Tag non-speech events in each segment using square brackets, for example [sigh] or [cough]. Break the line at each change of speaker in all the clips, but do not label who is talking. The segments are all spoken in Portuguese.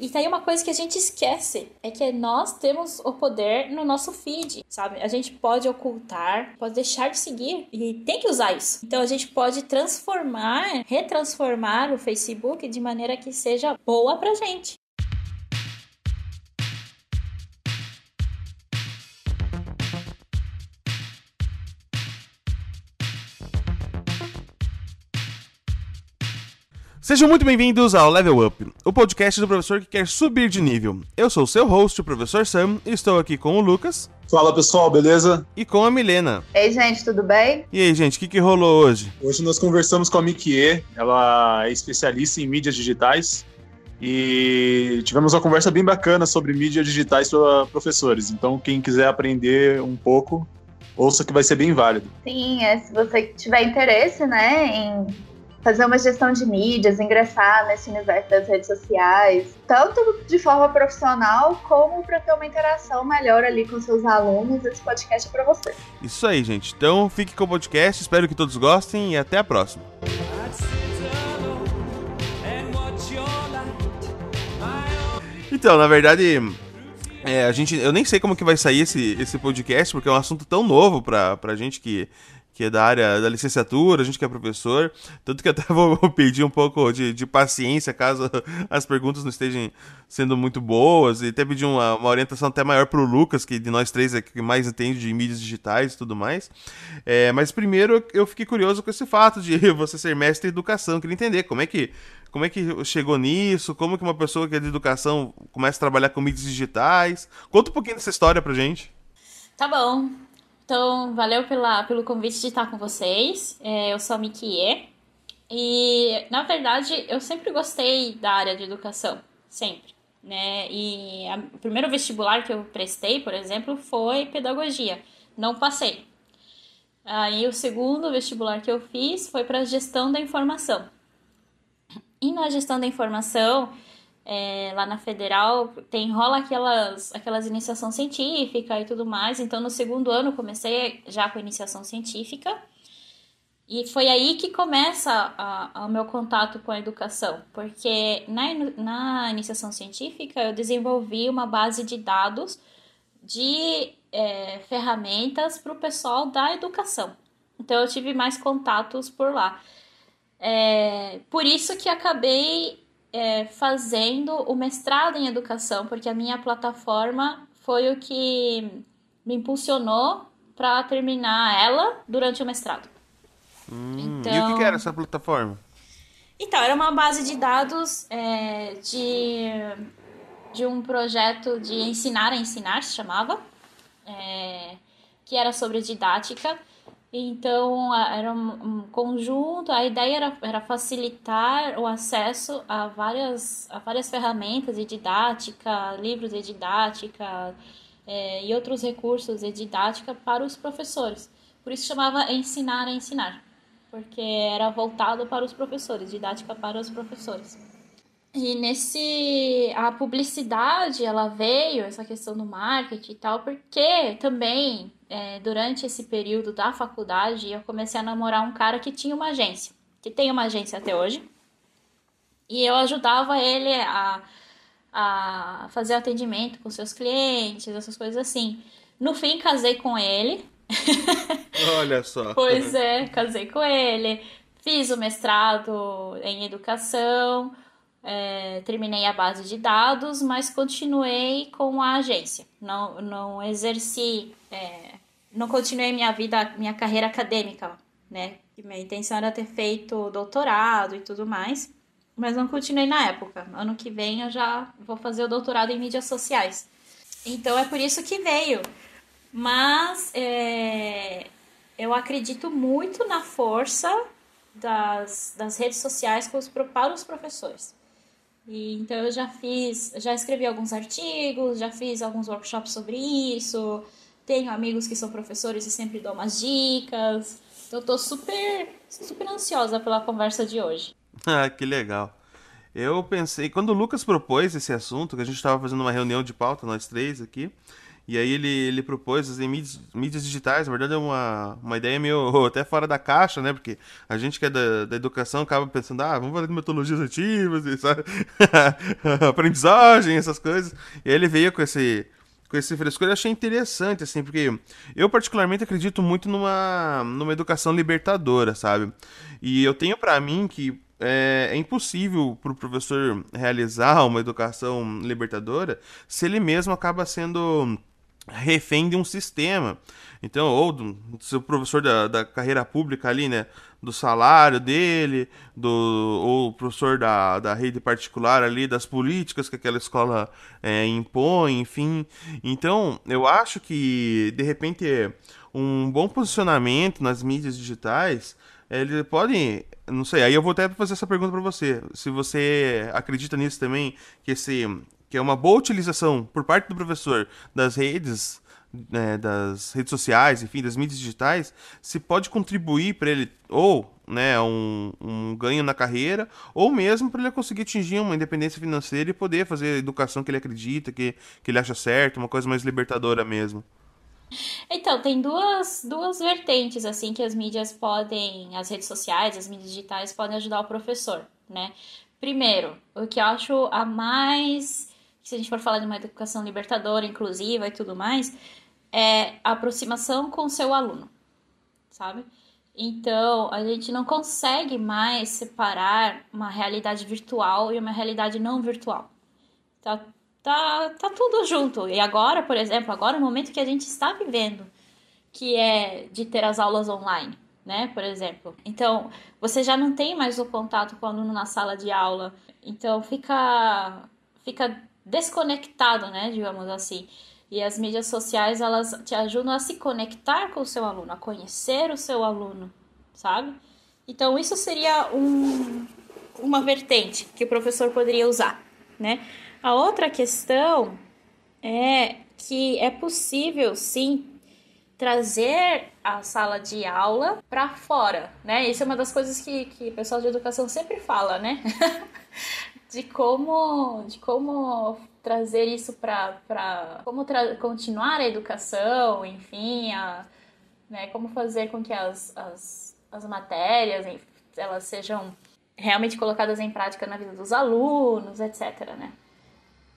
E tá aí uma coisa que a gente esquece, é que nós temos o poder no nosso feed, sabe? A gente pode ocultar, pode deixar de seguir e tem que usar isso. Então a gente pode transformar, retransformar o Facebook de maneira que seja boa pra gente.
Sejam muito bem-vindos ao Level Up, o podcast do professor que quer subir de nível. Eu sou o seu host, o professor Sam, e estou aqui com o Lucas.
Fala pessoal, beleza?
E com a Milena.
Ei, gente, tudo bem?
E aí, gente, o que, que rolou hoje?
Hoje nós conversamos com a Mikie, ela é especialista em mídias digitais e tivemos uma conversa bem bacana sobre mídias digitais para professores. Então, quem quiser aprender um pouco, ouça que vai ser bem válido.
Sim, é, se você tiver interesse, né, em fazer uma gestão de mídias, ingressar nesse universo das redes sociais, tanto de forma profissional como para ter uma interação melhor ali com seus alunos. Esse podcast é para você.
Isso aí, gente. Então fique com o podcast, espero que todos gostem e até a próxima. Então, na verdade, é, a gente, eu nem sei como que vai sair esse, esse podcast, porque é um assunto tão novo pra, pra gente que que é da área da licenciatura, a gente que é professor. Tanto que até [laughs] vou pedir um pouco de, de paciência caso [laughs] as perguntas não estejam sendo muito boas. E até pedir uma, uma orientação até maior para o Lucas, que de nós três é que mais entende de mídias digitais e tudo mais. É, mas primeiro eu fiquei curioso com esse fato de [laughs] você ser mestre em educação. Queria entender como é que. Como é que chegou nisso? Como que uma pessoa que é de educação começa a trabalhar com mídias digitais? Conta um pouquinho dessa história pra gente.
Tá bom. Então, valeu pela, pelo convite de estar com vocês. É, eu sou a Mikie. E, na verdade, eu sempre gostei da área de educação. Sempre. Né? E a, o primeiro vestibular que eu prestei, por exemplo, foi pedagogia. Não passei. Aí, o segundo vestibular que eu fiz foi para gestão da informação. E na gestão da informação, é, lá na federal tem rola aquelas aquelas iniciação científica e tudo mais. Então no segundo ano comecei já com iniciação científica. E foi aí que começa o meu contato com a educação. Porque na, na iniciação científica eu desenvolvi uma base de dados de é, ferramentas para o pessoal da educação. Então eu tive mais contatos por lá. É, por isso que acabei é, fazendo o mestrado em educação, porque a minha plataforma foi o que me impulsionou para terminar ela durante o mestrado.
Hum, então, e o que, que, era essa plataforma?
Então, era uma base de dados é, de, de um projeto de ensinar a ensinar, se chamava, é, que era sobre didática. Então, era um, conjunto, a ideia era, era facilitar o acesso a várias, a várias ferramentas de didática, livros de didática é, e outros recursos de didática para os professores. Por isso chamava Ensinar a Ensinar, porque era voltado para os professores, didática para os professores. E nesse a publicidade ela veio essa questão do marketing e tal, porque também é, durante esse período da faculdade eu comecei a namorar um cara que tinha uma agência, que tem uma agência até hoje. E eu ajudava ele a, a fazer atendimento com seus clientes, essas coisas assim. No fim, casei com ele. [laughs]
Olha só.
pois é, casei com ele. Fiz o mestrado em educação é, terminei a base de dados, mas continuei com a agência. Não, não exerci, é, não continuei minha vida, minha carreira acadêmica, né? Minha intenção era ter feito doutorado e tudo mais, mas não continuei na época. Ano que vem eu já vou fazer o doutorado em mídias sociais. Então é por isso que veio. Mas é, eu acredito muito na força das, das redes sociais para os professores. E, então eu já fiz, já escrevi alguns artigos, já fiz alguns workshops sobre isso. Tenho amigos que são professores e sempre dou umas dicas. Eu tô super, super ansiosa pela conversa de hoje. [laughs]
Ah, que legal. Eu pensei, quando o Lucas propôs esse assunto, que a gente estava fazendo uma reunião de pauta, nós três aqui, E aí ele, ele propôs assim, mídias, mídias digitais, na verdade é uma, uma ideia meio [laughs] até fora da caixa, né? Porque a gente que é da, da educação acaba pensando, ah, vamos fazer metodologias ativas, sabe? [laughs] aprendizagem, essas coisas. E aí ele veio com esse com esse frescor, eu achei interessante, assim, porque eu particularmente acredito muito numa, numa educação libertadora, sabe? E eu tenho para mim que é, é impossível para o professor realizar uma educação libertadora se ele mesmo acaba sendo refém de um sistema. Então, ou do seu professor da, da carreira pública ali, né? Do salário dele, do, ou professor da, da rede particular ali, das políticas que aquela escola é, impõe, enfim. Então, eu acho que, de repente, um bom posicionamento nas mídias digitais, ele pode, não sei, aí eu vou até fazer essa pergunta para você. Se você acredita nisso também, que esse que é uma boa utilização por parte do professor das redes né, das redes sociais, enfim, das mídias digitais, se pode contribuir para ele ou né, um, um ganho na carreira, ou mesmo para ele conseguir atingir uma independência financeira e poder fazer a educação que ele acredita, que, que ele acha certo, uma coisa mais libertadora mesmo.
Então, tem duas, duas vertentes, assim, que as mídias podem, as redes sociais, as mídias digitais podem ajudar o professor, né? Primeiro, o que eu acho a mais, se a gente for falar de uma educação libertadora, inclusiva e tudo mais, é a aproximação com o seu aluno, sabe? Então, a gente não consegue mais separar uma realidade virtual e uma realidade não virtual. Tá, tá, tá tudo junto. E agora, por exemplo, agora é o momento que a gente está vivendo, que é de ter as aulas online, né? Por exemplo. Então, você já não tem mais o contato com o aluno na sala de aula. Então, fica, fica desconectado, né? Digamos assim. E as mídias sociais, elas te ajudam a se conectar com o seu aluno, a conhecer o seu aluno, sabe? Então, isso seria um, uma vertente que o professor poderia usar, né? A outra questão é que é possível, sim, trazer a sala de aula para fora, né? Isso é uma das coisas que, que o pessoal de educação sempre fala, né? [laughs] de como de como trazer isso para como continuar a educação, enfim, a, né, como fazer com que as, as, as matérias elas sejam realmente colocadas em prática na vida dos alunos, etc. Né?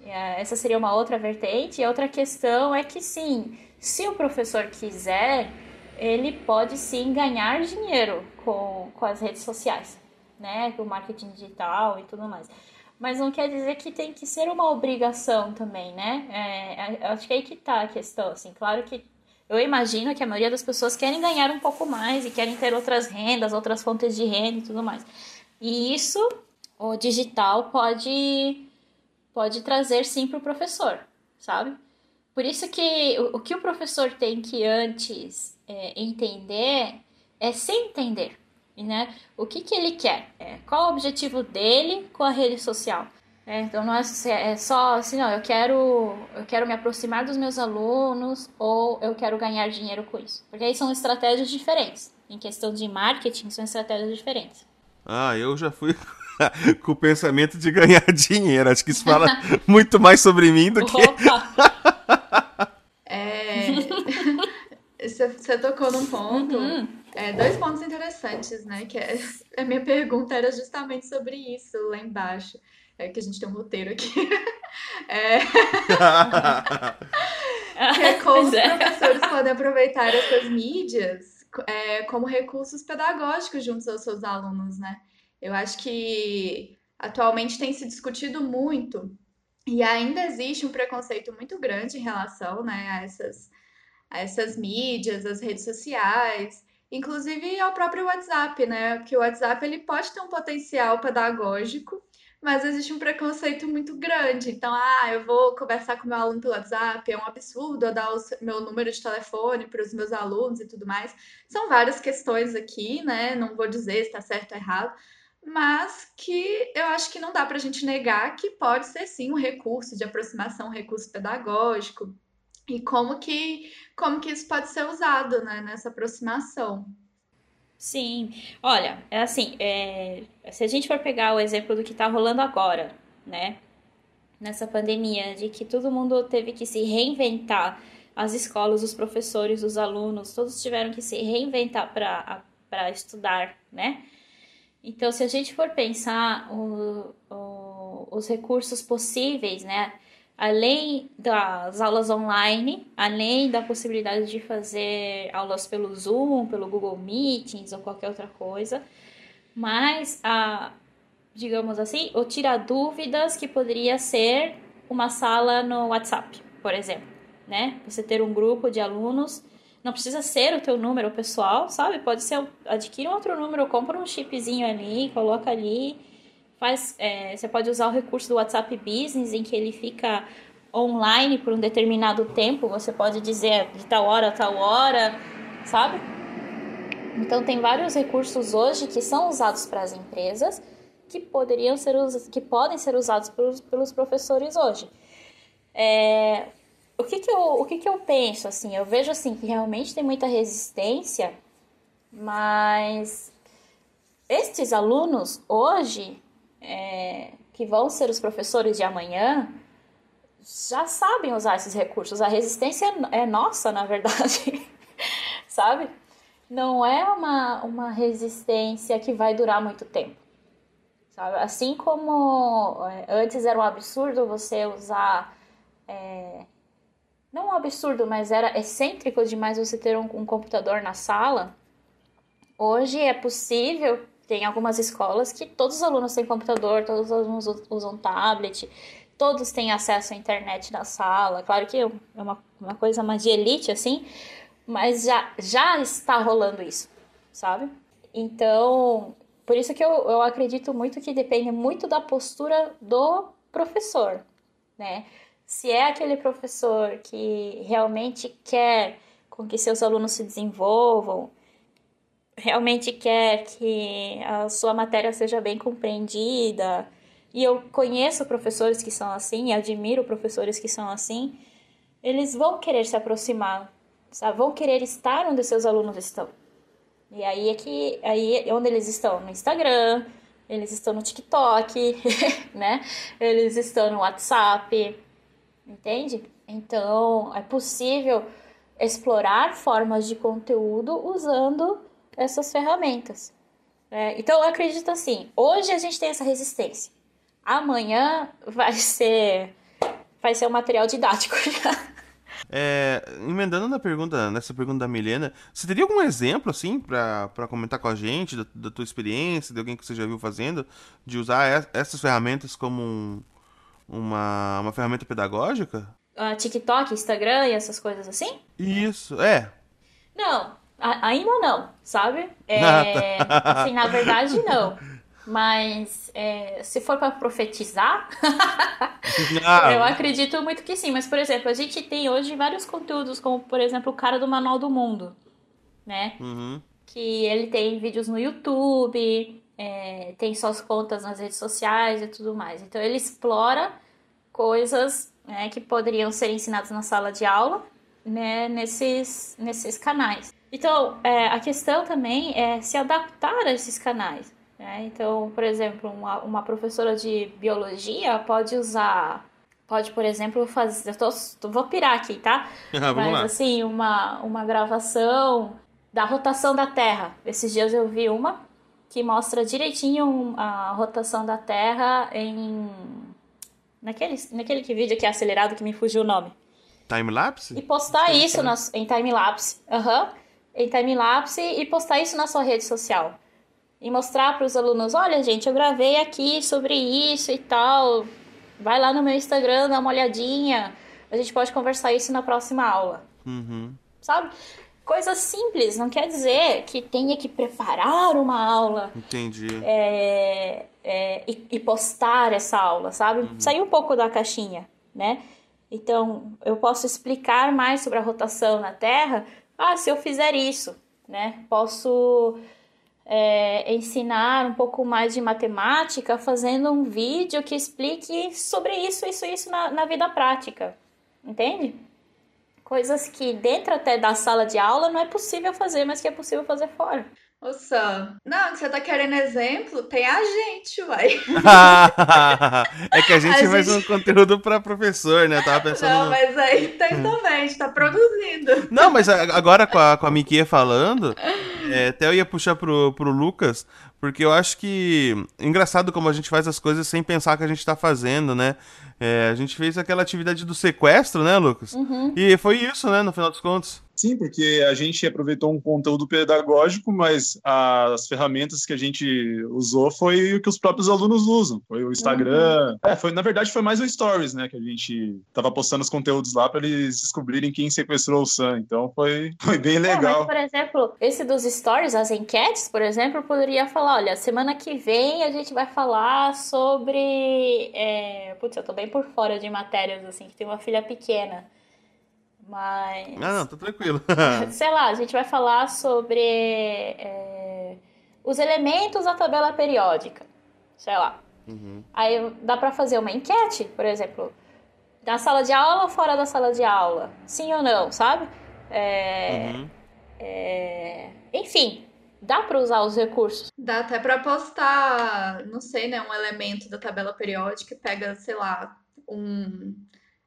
É, essa seria uma outra vertente. E outra questão é que, sim, se o professor quiser, ele pode sim ganhar dinheiro com, com as redes sociais, né? Com o marketing digital e tudo mais mas não quer dizer que tem que ser uma obrigação também, né? É, é, acho que é aí que tá a questão, assim, claro que eu imagino que a maioria das pessoas querem ganhar um pouco mais e querem ter outras rendas, outras fontes de renda e tudo mais. E isso, o digital pode, pode trazer sim para o professor, sabe? Por isso que o, o, que o professor tem que antes é, entender é se entender né? O que, que ele quer? É, qual o objetivo dele com a rede social? É, então não é, é, só assim, não, eu quero, eu quero me aproximar dos meus alunos ou eu quero ganhar dinheiro com isso. Porque aí são estratégias diferentes. Em questão de marketing, são estratégias diferentes.
Ah, eu já fui [laughs] com o pensamento de ganhar [laughs] dinheiro. Acho que isso fala [laughs] muito mais sobre mim do que.
Opa! é. Você tocou num ponto. Uhum é, dois pontos interessantes, né? Que é, [laughs] a minha pergunta era justamente sobre isso lá embaixo. É que a gente tem um roteiro aqui. [laughs] É, [laughs] que é como os é. professores podem aproveitar essas mídias é, como recursos pedagógicos junto aos seus alunos, né? Eu acho que atualmente tem se discutido muito e ainda existe um preconceito muito grande em relação né, a, essas, a essas mídias, as redes sociais. Inclusive ao próprio WhatsApp, né? Que o WhatsApp ele pode ter um potencial pedagógico, mas existe um preconceito muito grande. Então, ah, eu vou conversar com meu aluno pelo WhatsApp, é um absurdo eu dar o meu número de telefone para os meus alunos e tudo mais. São várias questões aqui, né? Não vou dizer se está certo ou errado, mas que eu acho que não dá para a gente negar que pode ser sim um recurso de aproximação, um recurso pedagógico e como que como que isso pode ser usado né, nessa aproximação.
Sim, olha, é assim, é, se a gente for pegar o exemplo do que está rolando agora, né, nessa pandemia, de que todo mundo teve que se reinventar as escolas, os professores, os alunos, todos tiveram que se reinventar para estudar, né? Então, se a gente for pensar o, o, os recursos possíveis, né? Além das aulas online, além da possibilidade de fazer aulas pelo Zoom, pelo Google Meetings ou qualquer outra coisa, mas a, digamos assim, o tirar dúvidas que poderia ser uma sala no WhatsApp, por exemplo, né? Você ter um grupo de alunos, não precisa ser o teu número pessoal, sabe? Pode ser, adquire um outro número, compra um chipzinho ali, coloca ali, faz, é, você pode usar o recurso do WhatsApp Business, em que ele fica online por um determinado tempo, você pode dizer de tal hora a tal hora, sabe? Então tem vários recursos hoje que são usados para as empresas que poderiam ser que podem ser usados pelos, pelos professores hoje. É, o que que eu o que que eu penso assim? Eu vejo assim que realmente tem muita resistência, mas estes alunos hoje é, que vão ser os professores de amanhã já sabem usar esses recursos. A resistência é nossa, na verdade, [laughs] sabe? Não é uma, uma resistência que vai durar muito tempo. Sabe? Assim como é, antes era um absurdo você usar. É, não um absurdo, mas era excêntrico demais você ter um, um computador na sala. Hoje é possível, tem algumas escolas que todos os alunos têm computador, todos os alunos usam tablet, todos têm acesso à internet na sala. Claro que é uma, uma coisa mais de elite, assim, mas já, já está rolando isso, sabe? Então, por isso que eu, eu acredito muito que depende muito da postura do professor, né? Se é aquele professor que realmente quer com que seus alunos se desenvolvam, realmente quer que a sua matéria seja bem compreendida, e eu conheço professores que são assim, admiro professores que são assim, eles vão querer se aproximar, sabe? vão querer estar onde seus alunos estão. E aí é que aí é onde eles estão no Instagram, eles estão no TikTok, [laughs] né? Eles estão no WhatsApp, entende? Então é possível explorar formas de conteúdo usando essas ferramentas. É, então eu acredito assim, hoje a gente tem essa resistência. Amanhã vai [laughs] ser vai ser um material didático [laughs] já.
É, emendando na pergunta, nessa pergunta da Milena, você teria algum exemplo, assim, para comentar com a gente, da, da, tua experiência, de alguém que você já viu fazendo, de usar essas ferramentas como um, uma, uma ferramenta pedagógica?
Uh, TikTok, Instagram e essas coisas assim?
Isso, é.
Não, a, ainda não, sabe? É, ah, tá. assim, na verdade, não. Mas é, se for para profetizar, ah. eu acredito muito que sim. Mas, por exemplo, a gente tem hoje vários conteúdos, como, por exemplo, o cara do Manual do Mundo, né?
Uhum.
Que ele tem vídeos no YouTube, é, tem suas contas nas redes sociais e tudo mais. Então, ele explora coisas né, que poderiam ser ensinadas na sala de aula, né, nesses, nesses canais. Então, é, a questão também é se adaptar a esses canais. Né? Então, por exemplo, uma, uma professora de biologia pode usar pode, por exemplo, fazer. Eu tô, vou pirar aqui, tá? [laughs]
Ah,
Mas
lá.
assim, uma, uma gravação da rotação da Terra. Esses dias eu vi uma que mostra direitinho a rotação da Terra em. Naquele, naquele que vídeo que é acelerado que me fugiu o nome.
Time-lapse?
E postar isso na, em time-lapse. Aham. Uhum. Em time-lapse e postar isso na sua rede social e mostrar para os alunos: olha, gente, eu gravei aqui sobre isso e tal. Vai lá no meu Instagram, dá uma olhadinha. A gente pode conversar isso na próxima aula.
Uhum.
Sabe? Coisa simples, não quer dizer que tenha que preparar uma aula.
Entendi.
É, é, e, e, postar essa aula, sabe? Uhum. Sair um pouco da caixinha, né? Então, eu posso explicar mais sobre a rotação na Terra. Ah, se eu fizer isso, né? Posso é, ensinar um pouco mais de matemática fazendo um vídeo que explique sobre isso, isso, isso na, na vida prática. Entende? Coisas que dentro até da sala de aula não é possível fazer, mas que é possível fazer fora.
Ô Sam, não, que você tá querendo exemplo? Tem a gente, uai. [laughs]
é que a gente [laughs] a faz gente... um conteúdo pra professor, né? tava pensando.
Não, mas aí tem também, a gente tá produzindo.
Não, mas agora com a, com a Miquia falando, é, até eu ia puxar pro, pro Lucas, porque eu acho que. Engraçado como a gente faz as coisas sem pensar que a gente tá fazendo, né? É, a gente fez aquela atividade do sequestro, né, Lucas?
Uhum.
E foi isso, né, no final dos contos.
Sim, porque a gente aproveitou um conteúdo pedagógico, mas as ferramentas que a gente usou foi o que os próprios alunos usam. Foi o Instagram. Uhum. É, foi, na verdade, foi mais o Stories, né? Que a gente tava postando os conteúdos lá para eles descobrirem quem sequestrou o Sam. Então foi, [laughs] foi bem legal. É, mas,
por exemplo, esse dos Stories, as enquetes, por exemplo, poderia falar: olha, semana que vem a gente vai falar sobre. É... Putz, eu tô bem por fora de matérias, assim, que tem uma filha pequena. Mas.
Ah, não, tá tranquilo. [laughs]
sei lá, a gente vai falar sobre é, os elementos da tabela periódica. Sei lá. Uhum. Aí dá pra fazer uma enquete, por exemplo, na sala de aula ou fora da sala de aula? Sim ou não, sabe? É, uhum. é, enfim, dá para usar os recursos.
Dá até para postar, não sei, né, um elemento da tabela periódica e pega, sei lá, um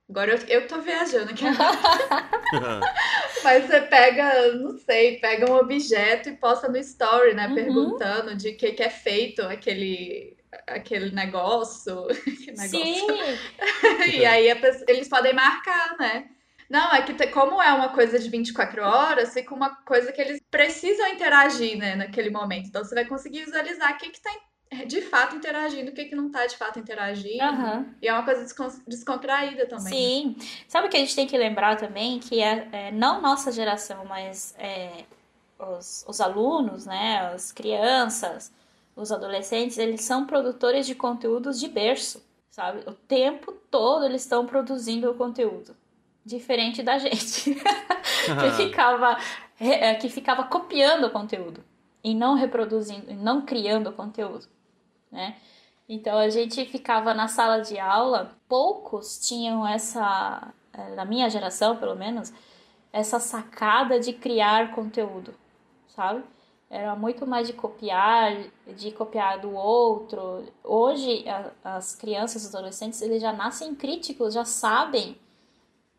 Agora eu, eu tô viajando aqui. [laughs] [laughs] Mas você pega, não sei, pega um objeto e posta no story, né? Uhum. Perguntando de que, que é feito aquele, aquele negócio. [laughs] negócio.
Sim!
e aí pessoa, eles podem marcar, né? Não, é que como é uma coisa de 24 horas, fica uma coisa que eles precisam interagir, né, naquele momento. Então você vai conseguir visualizar o que, que tá de fato interagindo, o que, que não tá de fato interagindo.
Uhum.
E é uma coisa descontraída também.
Sim. Sabe o que a gente tem que lembrar também? Que é, é não nossa geração, mas é, os, os alunos, né, as crianças, os adolescentes, eles são produtores de conteúdos de berço, sabe? O tempo todo eles estão produzindo o conteúdo. Diferente da gente, [laughs] que, ficava, é, que ficava copiando o conteúdo e não reproduzindo, não criando conteúdo né? Então a gente ficava na sala de aula, poucos tinham essa, eh, na minha geração pelo menos, essa sacada de criar conteúdo, sabe? Era muito mais de copiar, de copiar do outro. Hoje a, as crianças, os adolescentes, eles já nascem críticos, já sabem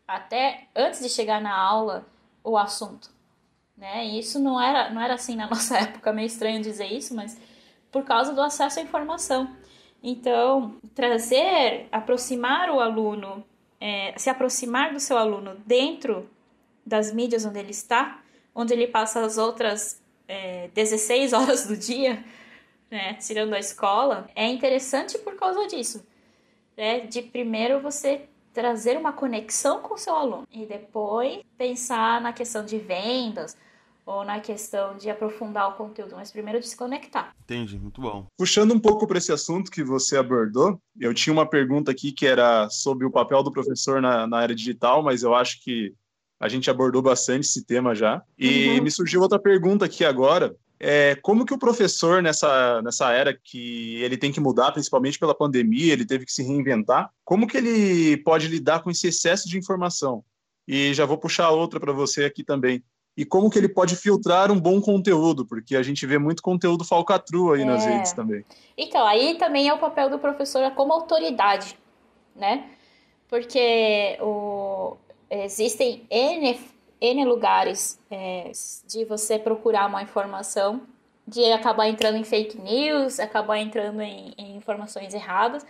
até antes de chegar na aula o assunto, né? E isso não era, não era assim na [laughs] nossa época, meio estranho dizer isso, mas por causa do acesso à informação. Então, trazer, aproximar o aluno, é, se aproximar do seu aluno dentro das mídias onde ele está, onde ele passa as outras é, 16 [laughs] horas do dia, né, tirando a escola, é interessante por causa disso. Né, de primeiro você trazer uma conexão com o seu aluno e depois pensar na questão de vendas, ou na questão de aprofundar o conteúdo, mas primeiro desconectar.
Entendi, muito bom.
Puxando um pouco para esse assunto que você abordou, eu tinha uma pergunta aqui que era sobre o papel do professor na, na era digital, mas eu acho que a gente abordou bastante esse tema já. E uhum. me surgiu outra pergunta aqui agora. É, como que o professor, nessa, nessa era que ele tem que mudar, principalmente pela pandemia, ele teve que se reinventar, como que ele pode lidar com esse excesso de informação? E já vou puxar outra para você aqui também e como que ele pode filtrar um bom conteúdo, porque a gente vê muito conteúdo falcatrua aí é. nas redes também.
Então, aí também é o papel do professor como autoridade, né? Porque o, existem N, N lugares é, de você procurar uma informação, de acabar entrando em fake news, acabar entrando em, em informações erradas.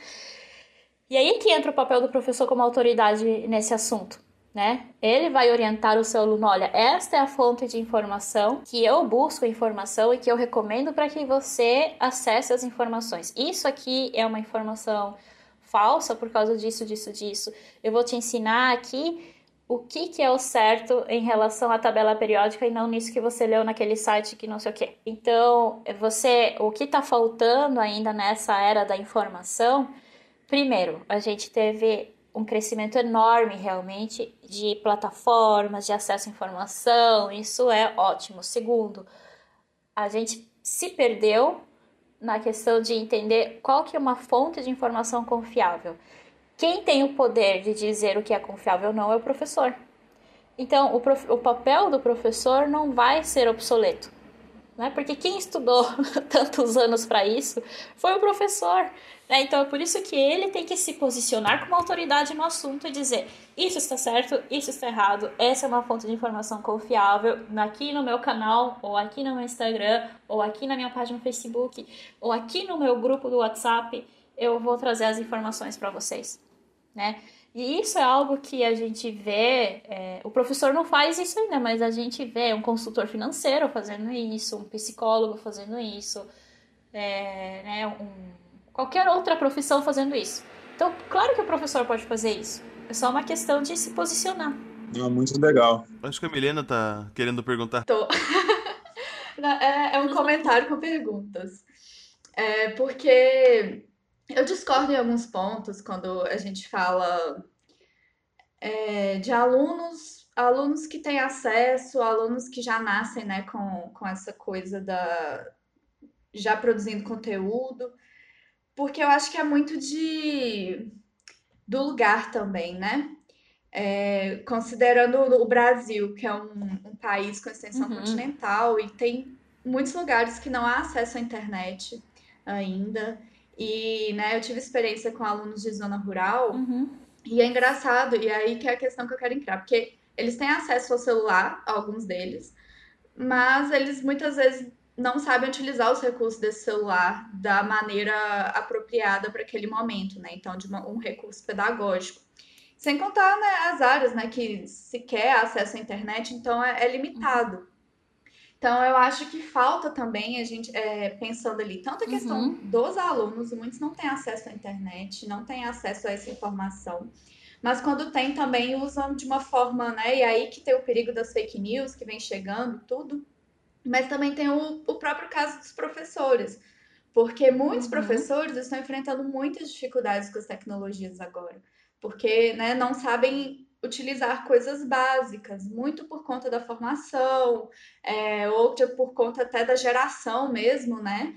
E aí que entra o papel do professor como autoridade nesse assunto né? Ele vai orientar o seu aluno, olha, esta é a fonte de informação que eu busco informação e que eu recomendo para que você acesse as informações. Isso aqui é uma informação falsa por causa disso, disso, disso. Eu vou te ensinar aqui o que, que é o certo em relação à tabela periódica e não nisso que você leu naquele site que não sei o quê. Então, você, o que está faltando ainda nessa era da informação? Primeiro, a gente teve um crescimento enorme realmente de plataformas, de acesso à informação, isso é ótimo. Segundo, a gente se perdeu na questão de entender qual que é uma fonte de informação confiável. Quem tem o poder de dizer o que é confiável ou não é o professor. Então, o, prof... o papel do professor não vai ser obsoleto. Né? Porque quem estudou [laughs] tantos anos para isso foi o professor. Né? Então é por isso que ele tem que se posicionar como autoridade no assunto e dizer isso está certo, isso está errado, essa é uma fonte de informação confiável, aqui no meu canal, ou aqui no meu Instagram, ou aqui na minha página no Facebook, ou aqui no meu grupo do WhatsApp, eu vou trazer as informações para vocês. Né? E isso é algo que a gente vê, é, o professor não faz isso ainda, mas a gente vê um consultor financeiro fazendo isso, um psicólogo fazendo isso, é, né, um, qualquer outra profissão fazendo isso. Então, claro que o professor pode fazer isso. É só uma questão de se posicionar.
Ah, muito legal.
Acho que a Milena tá querendo perguntar.
Tô. [laughs] é, é um comentário com perguntas. É porque eu discordo em alguns pontos quando a gente fala é, de alunos, alunos que têm acesso, alunos que já nascem né, com, com essa coisa da já produzindo conteúdo, porque eu acho que é muito de do lugar também, né? É, considerando o Brasil, que é um, um país com extensão uhum. continental e tem muitos lugares que não há acesso à internet ainda. E, né, eu tive experiência com alunos de zona rural.
Uhum.
E é engraçado, e aí que é a questão que eu quero entrar, porque eles têm acesso ao celular, alguns deles, mas eles muitas vezes não sabem utilizar os recursos desse celular da maneira apropriada para aquele momento, né? Então, de uma, um recurso pedagógico. Sem contar né, as áreas né, que se quer acesso à internet, então é, é limitado. Uhum. Então, eu acho que falta também a gente, é, pensando ali, tanto a questão uhum. dos alunos, muitos não têm acesso à internet, não têm acesso a essa informação, mas quando tem também usam de uma forma, né? E aí que tem o perigo das fake news que vem chegando, tudo. Mas também tem o, o próprio caso dos professores, porque muitos uhum. professores estão enfrentando muitas dificuldades com as tecnologias agora, porque né, não sabem utilizar coisas básicas, muito por conta da formação, é, outra por conta até da geração mesmo, né?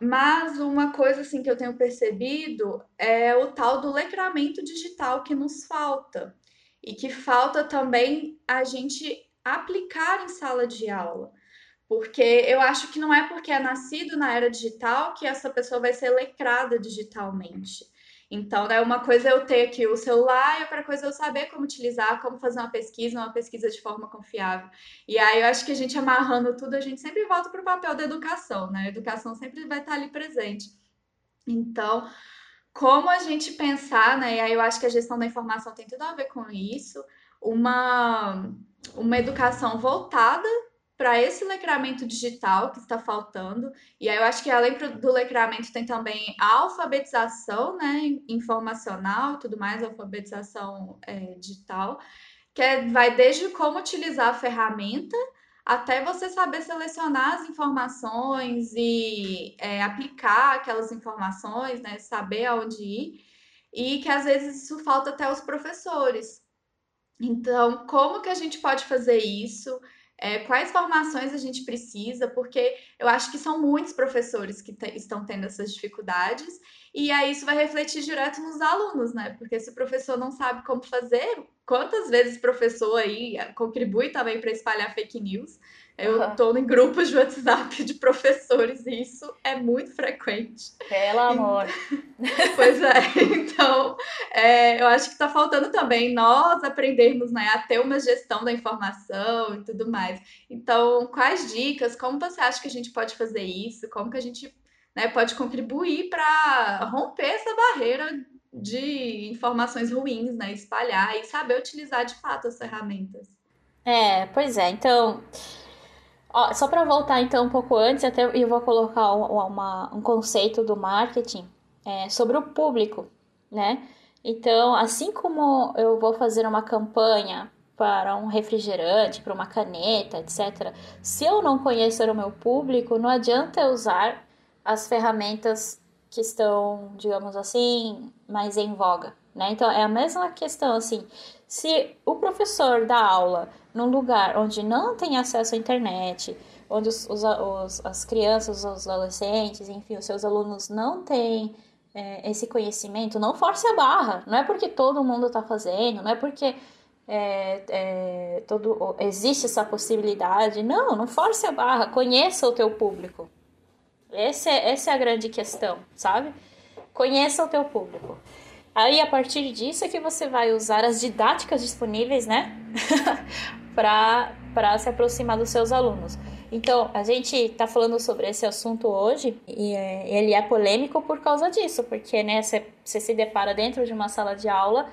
Mas uma coisa assim que eu tenho percebido é o tal do letramento digital que nos falta e que falta também a gente aplicar em sala de aula. Porque eu acho que não é porque é nascido na era digital que essa pessoa vai ser letrada digitalmente. Então, né, uma coisa é eu ter aqui o celular e outra coisa é eu saber como utilizar, como fazer uma pesquisa, uma pesquisa de forma confiável. E aí eu acho que a gente amarrando tudo, a gente sempre volta para o papel da educação, né? A educação sempre vai estar ali presente. Então, como a gente pensar, né? E aí eu acho que a gestão da informação tem tudo a ver com isso, uma, uma educação voltada para esse letramento digital que está faltando. E aí eu acho que além do letramento tem também a alfabetização, né, informacional, tudo mais, alfabetização é, digital, que é, vai desde como utilizar a ferramenta até você saber selecionar as informações e é, aplicar aquelas informações, né, saber aonde ir, e que às vezes isso falta até aos professores. Então, como que a gente pode fazer isso? É, quais formações a gente precisa, porque eu acho que são muitos professores que estão tendo essas dificuldades, e aí isso vai refletir direto nos alunos, né? Porque se o professor não sabe como fazer, quantas vezes o professor aí contribui também para espalhar fake news? Eu estou em grupos de WhatsApp de professores e isso é muito frequente.
Pelo amor. [laughs]
pois é, então é, eu acho que está faltando também nós aprendermos né, a ter uma gestão da informação e tudo mais. Então, quais dicas? Como você acha que a gente pode fazer isso? Como que a gente né, pode contribuir para romper essa barreira de informações ruins, né? Espalhar e saber utilizar de fato as ferramentas.
É, pois é. Então, Ó, só para voltar então um pouco antes, até eu vou colocar uma, um conceito do marketing é, sobre o público, né? Então, assim como eu vou fazer uma campanha para um refrigerante, para uma caneta, etc., se eu não conhecer o meu público, não adianta eu usar as ferramentas que estão, digamos assim, mais em voga, né? Então, é a mesma questão, assim, se o professor dá aula num lugar onde não tem acesso à internet, onde os, os, os, as crianças, os adolescentes, enfim, os seus alunos não têm é, esse conhecimento, não force a barra. Não é porque todo mundo está fazendo, não é porque é, é, todo, existe essa possibilidade. Não, não force a barra, conheça o teu público. Esse é, essa é a grande questão, sabe? Conheça o teu público. Aí, a partir disso, é que você vai usar as didáticas disponíveis, né? [laughs] para se aproximar dos seus alunos. Então, a gente está falando sobre esse assunto hoje e é, ele é polêmico por causa disso, porque né, você se depara dentro de uma sala de aula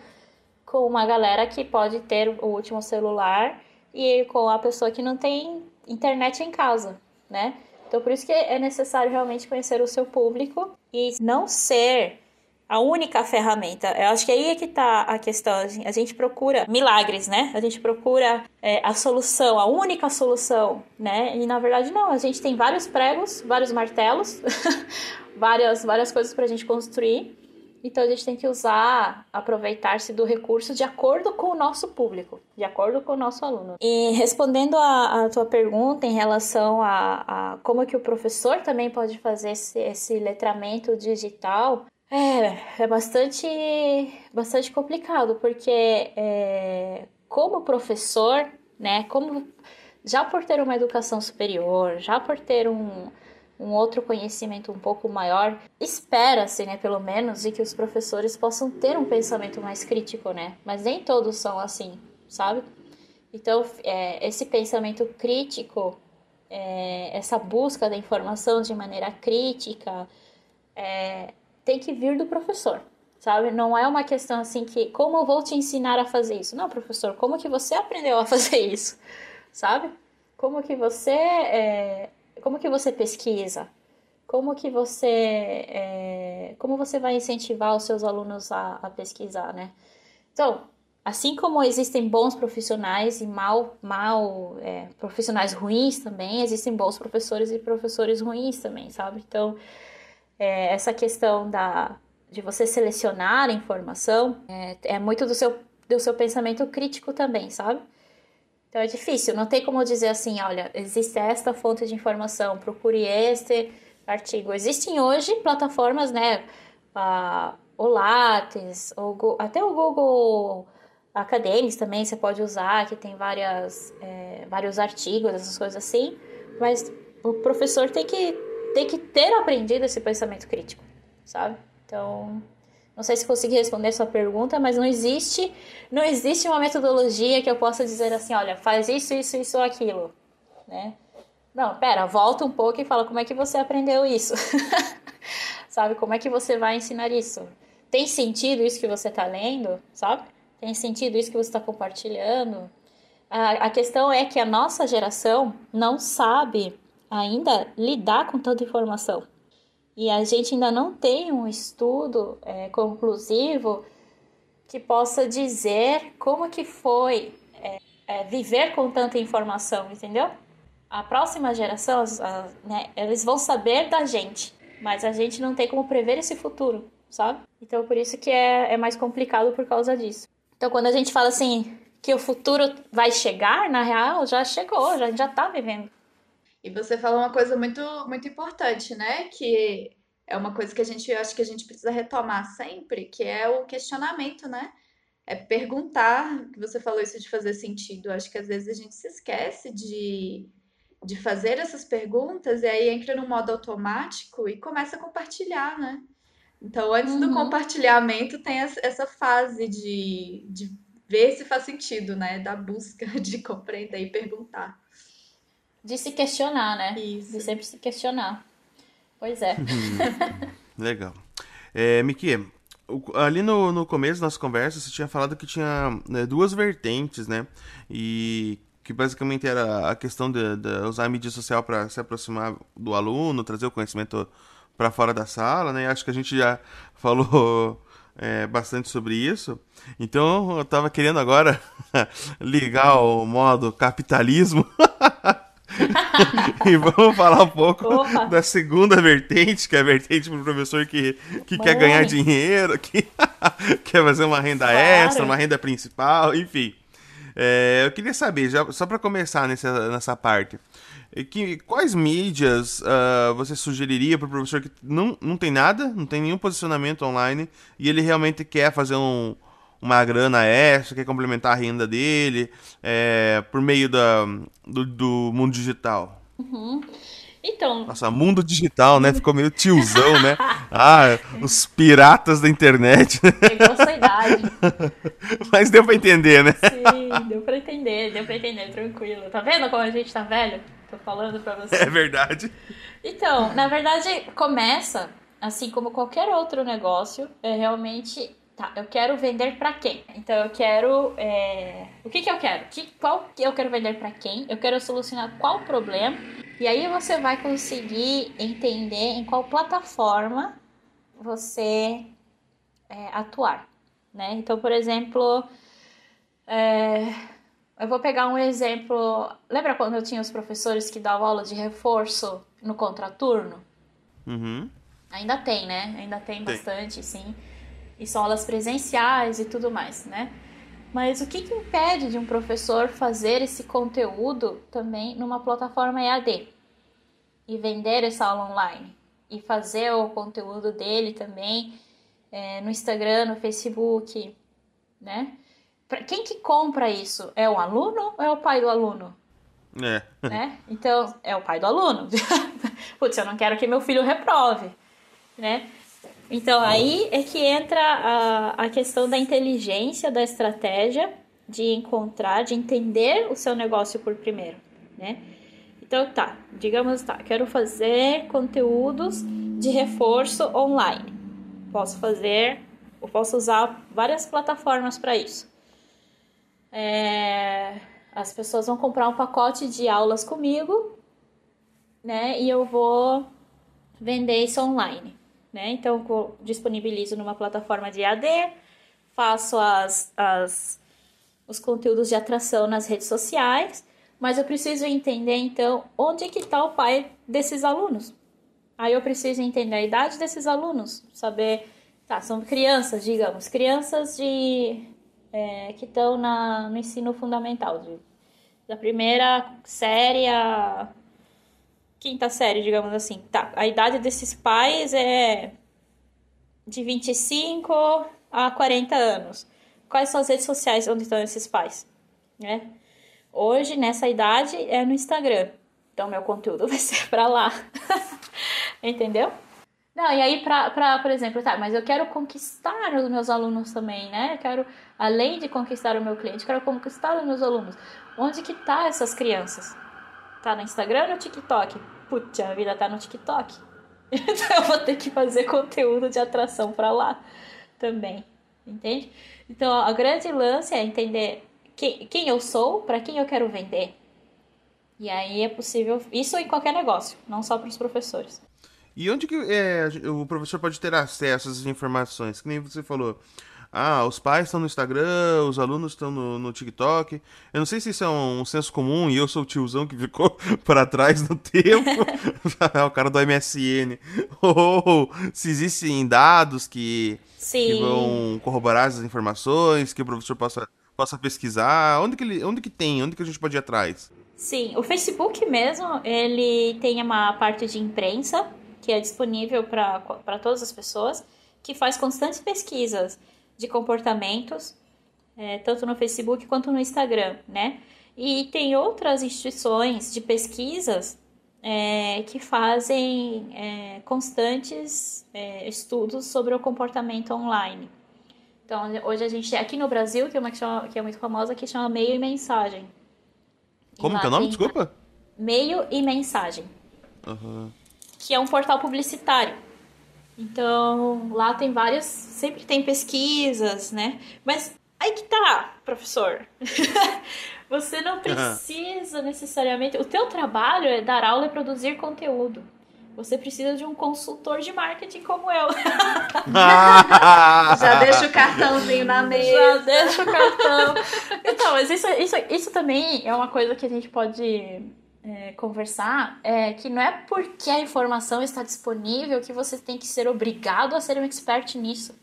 com uma galera que pode ter o último celular e com a pessoa que não tem internet em casa, né? Então, por isso que é necessário realmente conhecer o seu público e não ser a única ferramenta. Eu acho que aí é que está a questão. A gente procura milagres, né? A gente procura é, a solução, a única solução, né? E na verdade não. A gente tem vários pregos, vários martelos, [laughs] várias, várias coisas para a gente construir. Então a gente tem que usar, aproveitar-se do recurso de acordo com o nosso público, de acordo com o nosso aluno. E respondendo a, a tua pergunta em relação a, a, como que o professor também pode fazer esse, esse letramento digital, é, é bastante, bastante complicado, porque é, como professor, né, como já por ter uma educação superior, já por ter um, um outro conhecimento um pouco maior, espera-se, né, pelo menos, de que os professores possam ter um pensamento mais crítico, né? Mas nem todos são assim, sabe? Então, é, esse pensamento crítico, é, essa busca da informação de maneira crítica, é, tem que vir do professor, sabe? Não é uma questão assim que, como eu vou te ensinar a fazer isso? Não, professor, como que você aprendeu a [laughs] fazer isso, sabe? Como que você, é, como que você pesquisa? Como que você, é, como você vai incentivar os seus alunos a, a pesquisar, né? Então, assim como existem bons profissionais e mal, mal é, profissionais ruins também, existem bons professores e professores ruins também, sabe? Então, é, essa questão da, de você selecionar a informação é, é muito do seu, do seu pensamento crítico também, sabe? Então é difícil, não tem como dizer assim, olha, existe esta fonte de informação, procure este artigo. Existem hoje plataformas, né, o Lattes, o, até o Google Academics também você pode usar, que tem várias, é, vários artigos, essas coisas assim, mas o professor tem que tem que ter aprendido esse pensamento crítico, sabe? Então, não sei se consegui responder sua pergunta, mas não existe, não existe uma metodologia que eu possa dizer assim, olha, faz isso, isso, isso aquilo, né? Não, pera, volta um pouco e fala como é que você aprendeu isso. [laughs] sabe? Como é que você vai ensinar isso? Tem sentido isso que você está lendo, sabe? Tem sentido isso que você está compartilhando? A, a questão é que a nossa geração não sabe ainda lidar com tanta informação. E a gente ainda não tem um estudo é, conclusivo que possa dizer como que foi é, é, viver com tanta informação, entendeu? A próxima geração, né, eles vão saber da gente, mas a gente não tem como prever esse futuro, sabe? Então por isso que é, é mais complicado por causa disso. Então quando a gente fala assim que o futuro vai chegar, na real já chegou, já já tá vivendo.
E você falou uma coisa muito, muito importante, né? Que é uma coisa que a gente eu acho que a gente precisa retomar sempre, que é o questionamento, né? É perguntar, que você falou isso de fazer sentido. Eu acho que às vezes a gente se esquece de, de fazer essas perguntas e aí entra no modo automático e começa a compartilhar, né? Então, antes uhum. do compartilhamento, tem essa fase de, de ver se faz sentido, né? Da busca [laughs] de compreender e perguntar.
De se questionar, né? Isso. De sempre se questionar. Pois é.
Uhum. Legal. É, Miki, ali no, no começo das conversas você tinha falado que tinha né, duas vertentes, né? E que basicamente era a questão de, de usar a mídia social para se aproximar do aluno, trazer o conhecimento para fora da sala, né? Acho que a gente já [laughs] falou é, bastante sobre isso. Então eu estava querendo agora [laughs] ligar o modo capitalismo [laughs] [laughs] e vamos falar um pouco Opa. da segunda vertente, que é a vertente para o professor que, que quer ganhar dinheiro, [laughs] que quer fazer uma renda claro. extra, uma renda principal, enfim. É, eu queria saber, já, só para começar nessa, nessa parte, que, quais mídias uh, você sugeriria para o professor que não, não tem nada, não tem nenhum posicionamento online e ele realmente quer fazer um, uma grana extra, quer complementar a renda dele é, por meio da, do, do mundo digital?
Uhum. Então.
Nossa, mundo digital, né? Ficou meio tiozão, né? [laughs] Ah, os piratas da internet.
Pegou sua idade. [laughs]
Mas deu pra entender, né?
Sim, deu pra entender, deu pra entender, tranquilo. Tá vendo como a gente tá velho? Tô falando pra você.
É verdade.
Então, na verdade, começa, assim como qualquer outro negócio, é realmente tá, eu quero vender para quem? Então eu quero, é... o que que eu quero? Que, qual que eu quero vender para quem? Eu quero solucionar qual problema? E aí você vai conseguir entender em qual plataforma você é, atuar, né? Então, por exemplo, é... eu vou pegar um exemplo. Lembra quando eu tinha os professores que davam aula de reforço no contraturno?
Uhum.
Ainda tem, né? Ainda tem, tem. bastante, sim e são aulas presenciais e tudo mais, né? Mas o que, que impede de um professor fazer esse conteúdo também numa plataforma EAD e vender essa aula online e fazer o conteúdo dele também é, no Instagram, no Facebook, né? Pra quem que compra isso? É o aluno ou é o pai do aluno?
É.
Né? Então, é o pai do aluno. [laughs] Putz, eu não quero que meu filho reprove, né? Então aí é que entra a, a questão da inteligência, da estratégia, de encontrar, de entender o seu negócio por primeiro, né? Então tá, digamos tá, quero fazer conteúdos de reforço online. Posso fazer, eu posso usar várias plataformas para isso. É, as pessoas vão comprar um pacote de aulas comigo, né? E eu vou vender isso online né? Então, disponibilizo numa plataforma de AD, faço as, as, os conteúdos de atração nas redes sociais, mas eu preciso entender, então, onde é que está o pai desses alunos. Aí eu preciso entender a idade desses alunos, saber, tá, são crianças, digamos, crianças de é, que estão no ensino fundamental, de, da primeira série a quinta série, digamos assim. Tá, a idade desses pais é de 25 a 40 anos. Quais são as redes sociais onde estão esses pais? Né? Hoje, nessa idade, é no Instagram. Então, meu conteúdo [laughs] vai ser para lá. [laughs] Entendeu? Não, e aí, pra, pra, por exemplo, tá, mas eu quero conquistar os meus alunos também, né? Eu quero, além de conquistar o meu cliente, quero conquistar os meus alunos. Onde que tá essas crianças? Tá no Instagram ou no TikTok? Putz, a vida tá no TikTok. [laughs] Então eu vou ter que fazer conteúdo de atração para lá também. Entende? Então a grande lance é entender quem, quem eu sou, para quem eu quero vender. E aí é possível. Isso em qualquer negócio, não só para os professores.
E onde que é, o professor pode ter acesso essas informações? Que nem você falou. Ah, os pais estão no Instagram, os alunos estão no, no TikTok. Eu não sei se isso é um senso comum e eu sou o tiozão que ficou [laughs] para trás no tempo. [laughs] [laughs] o cara do MSN. Ou se existem dados que, que, vão corroborar essas informações, que o professor possa, possa pesquisar. Onde que, ele, onde que tem? Onde que a gente pode ir atrás?
Sim, o Facebook mesmo, ele tem uma parte de imprensa que é disponível para todas as pessoas, que faz constantes pesquisas de comportamentos, é, tanto no Facebook quanto no Instagram, né? E tem outras instituições de pesquisas é, que fazem é, constantes é, estudos sobre o comportamento online. Então, hoje a gente tem aqui no Brasil, tem uma que, chama, que é muito famosa, que chama Meio e Mensagem.
Como que é o nome? Desculpa.
Meio e Mensagem.
Uhum.
Que é um portal publicitário. Então, lá tem várias, sempre tem pesquisas, né? Mas aí que tá, professor. [laughs] Você não precisa necessariamente. O teu trabalho é dar aula e produzir conteúdo. Você precisa de um consultor de marketing como eu.
Já deixa o cartãozinho na mesa.
Já deixa o cartão. Então, mas isso, isso, isso também é uma coisa que a gente pode é, conversar é que não é porque a informação está disponível que você tem que ser obrigado a ser um expert nisso.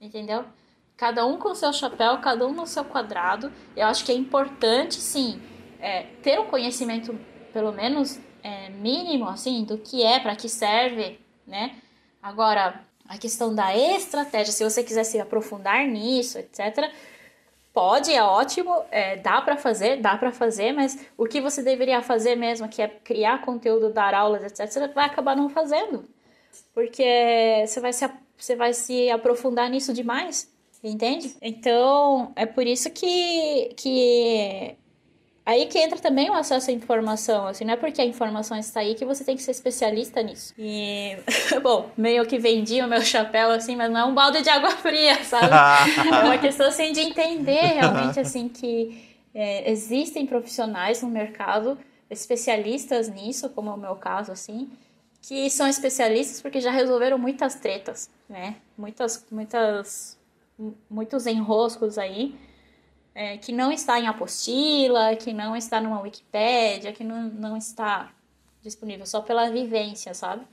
Entendeu? Cada um com seu chapéu, cada um no seu quadrado. Eu acho que é importante, sim, é, ter um conhecimento, pelo menos é, mínimo, assim, do que é, para que serve, né? Agora, a questão da estratégia, se você quiser se aprofundar nisso, etc., pode, é ótimo, é, dá para fazer, dá para fazer, mas o que você deveria fazer mesmo, que é criar conteúdo, dar aulas, etc., você vai acabar não fazendo. Porque você vai se, você vai se aprofundar nisso demais, entende? Então, é por isso que, que Aí que entra também o acesso à informação, assim, não é porque a informação está aí que você tem que ser especialista nisso. E, [laughs] bom, meio que vendi o meu chapéu, assim, mas não é um balde de água fria, sabe? [laughs] é uma questão, assim, de entender realmente, assim, que é, existem profissionais no mercado, especialistas nisso, como é o meu caso, assim, que são especialistas porque já resolveram muitas tretas, né? Muitas, muitas, muitos enroscos aí é, que não está em apostila, que não está numa Wikipédia, que não, não está disponível só pela vivência, sabe?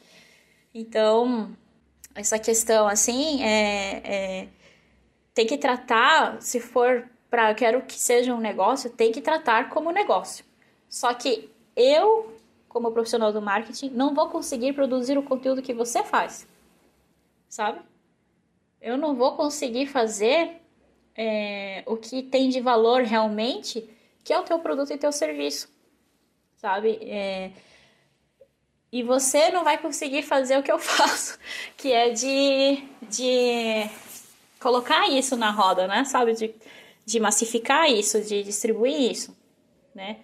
Então, essa questão, assim, é, é tem que tratar, se for para quero que seja um negócio, tem que tratar como negócio. Só que eu, como profissional do marketing, não vou conseguir produzir o conteúdo que você faz, sabe? Eu não vou conseguir fazer é, o que tem de valor realmente, que é o teu produto e teu serviço, sabe? É, e você não vai conseguir fazer o que eu [laughs] faço, que é de, de colocar isso na roda, né? Sabe? De, de massificar isso, de distribuir isso, né?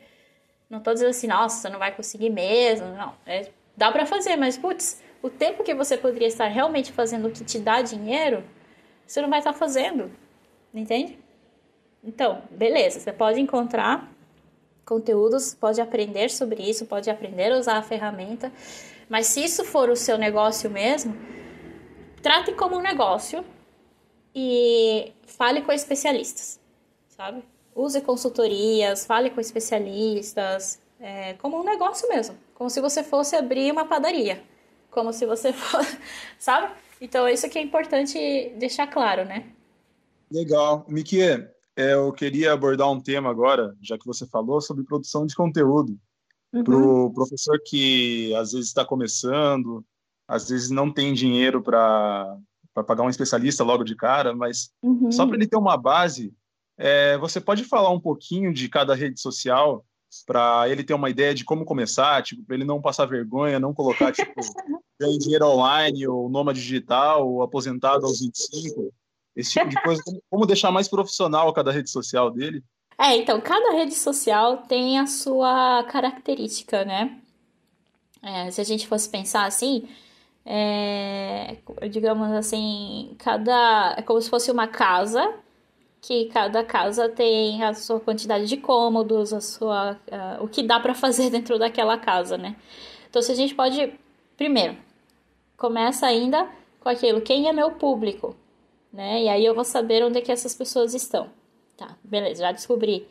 Não tô dizendo assim, nossa, você não vai conseguir mesmo, não. É, dá para fazer, mas, putz, o tempo que você poderia estar realmente fazendo o que te dá dinheiro, você não vai estar fazendo. Entende? Então, beleza, você pode encontrar conteúdos, pode aprender sobre isso, pode aprender a usar a ferramenta, mas se isso for o seu negócio mesmo, trate como um negócio e fale com especialistas, sabe? Use consultorias, fale com especialistas, é, como um negócio mesmo, como se você fosse abrir uma padaria, como se você [laughs] fosse, sabe? Então, isso que é importante deixar claro, né?
Legal. Miki, é, eu queria abordar um tema agora, já que você falou, sobre produção de conteúdo. Uhum. Para o professor que às vezes está começando, às vezes não tem dinheiro para pagar um especialista logo de cara, mas uhum. só para ele ter uma base, é, você pode falar um pouquinho de cada rede social para ele ter uma ideia de como começar, tipo, para ele não passar vergonha, não colocar tipo [laughs] ganhar dinheiro online ou nômade digital ou aposentado aos 25 esse tipo de coisa. Como, deixar mais profissional cada rede social dele?
É, então, cada rede social tem a sua característica, né? É, se a gente fosse pensar assim, é, digamos assim, cada. É como se fosse uma casa, que cada casa tem a sua quantidade de cômodos, a sua, o que dá para fazer [laughs] dentro daquela casa, né? Então, se a gente pode. Primeiro, começa ainda com aquilo: quem é meu público? Né? E aí eu vou saber onde é que essas pessoas estão. Tá, beleza, já descobri.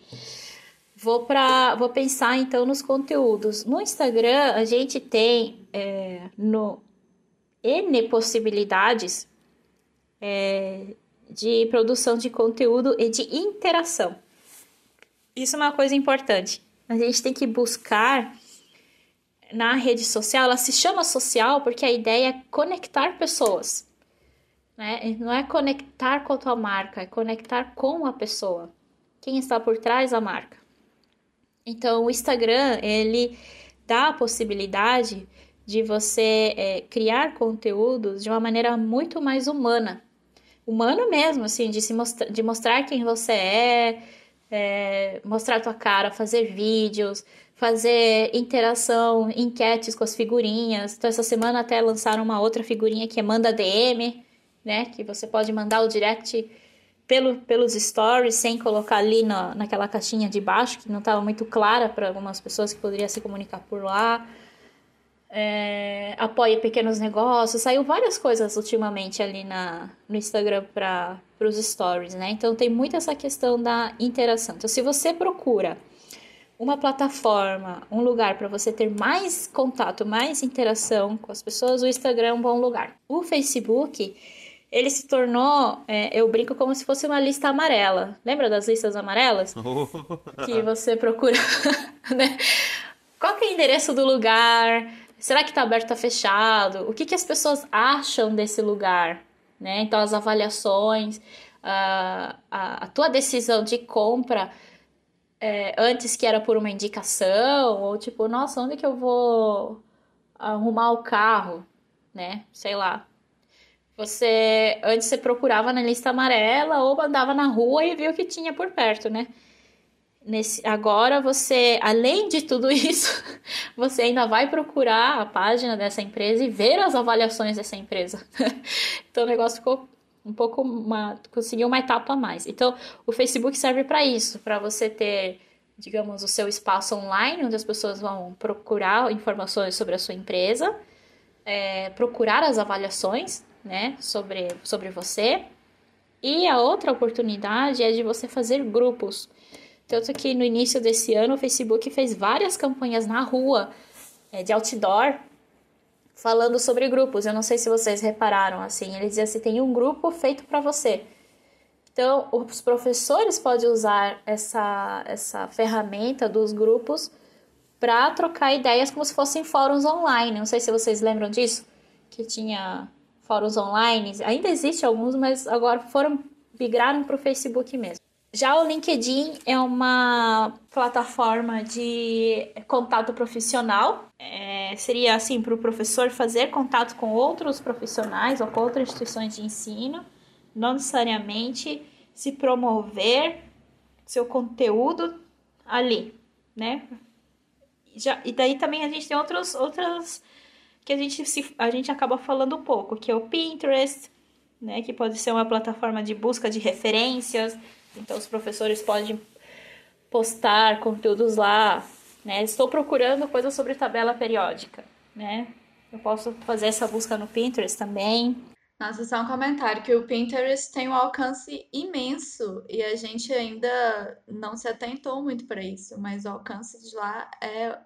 Vou para, vou pensar então nos conteúdos. No Instagram a gente tem é, no n possibilidades é, de produção de conteúdo e de interação. Isso é uma coisa importante. A gente tem que buscar na rede social, ela se chama social porque a ideia é conectar pessoas. Né? Não é conectar com a tua marca, é conectar com a pessoa. Quem está por trás da marca. Então, o Instagram, ele dá a possibilidade de você é, criar conteúdos de uma maneira muito mais humana. Humana mesmo, assim, de, se mostra de mostrar quem você é, é, mostrar tua cara, fazer vídeos, fazer interação, enquetes com as figurinhas. Então, essa semana até lançaram uma outra figurinha que é Manda DM, né? Que você pode mandar o direct pelo, pelos stories sem colocar ali na, naquela caixinha de baixo, que não estava muito clara para algumas pessoas que poderiam se comunicar por lá. É, apoia pequenos negócios, saiu várias coisas ultimamente ali na, no Instagram para os stories, né? Então tem muito essa questão da interação. Então, se você procura uma plataforma, um lugar para você ter mais contato, mais interação com as pessoas, o Instagram é um bom lugar. O Facebook ele se tornou, é, eu brinco como se fosse uma lista amarela. Lembra das listas amarelas? [laughs] que você procura, [laughs] né? Qual que é o endereço do lugar? será que está aberto, está fechado? O que, que as pessoas acham desse lugar? Né? Então, as avaliações, a, a, a tua decisão de compra é, antes que era por uma indicação, ou tipo, nossa, onde que eu vou arrumar o carro, né? Sei lá. Você antes você procurava na lista amarela ou andava na rua e viu o que tinha por perto, né? Nesse, agora você, além de tudo [laughs] isso, você ainda vai procurar a página dessa empresa e ver as avaliações dessa empresa. [laughs] então o negócio ficou um pouco uma, conseguiu uma etapa a mais. Então o Facebook serve para isso, para você ter, digamos, o seu espaço online onde as pessoas vão procurar informações sobre a sua empresa, é, procurar as avaliações, né, sobre sobre você. E a outra oportunidade é de você fazer grupos tanto que no início desse ano o Facebook fez várias campanhas na rua é, de outdoor falando sobre grupos. Eu não sei se vocês repararam assim. Ele dizia assim: tem um grupo feito para você. Então, os professores podem usar essa, essa ferramenta dos grupos para trocar ideias como se fossem fóruns online. Não sei se vocês lembram disso, que tinha fóruns online. Ainda existe alguns, mas agora foram migraram para o Facebook mesmo. Já o LinkedIn é uma plataforma de contato profissional. É, seria assim para o professor fazer contato com outros profissionais ou com outras instituições de ensino, não necessariamente se promover seu conteúdo ali, né? Já, e daí também a gente tem outros, outras que a gente, se, a gente acaba falando um pouco, que é o Pinterest, né? Que pode ser uma plataforma de busca de referências então os professores podem postar conteúdos lá, né? Estou procurando coisas sobre tabela periódica, né? Eu posso fazer essa busca no Pinterest também.
Nossa, só um comentário que o Pinterest tem um alcance imenso e a gente ainda não se atentou muito para isso, mas o alcance de lá é,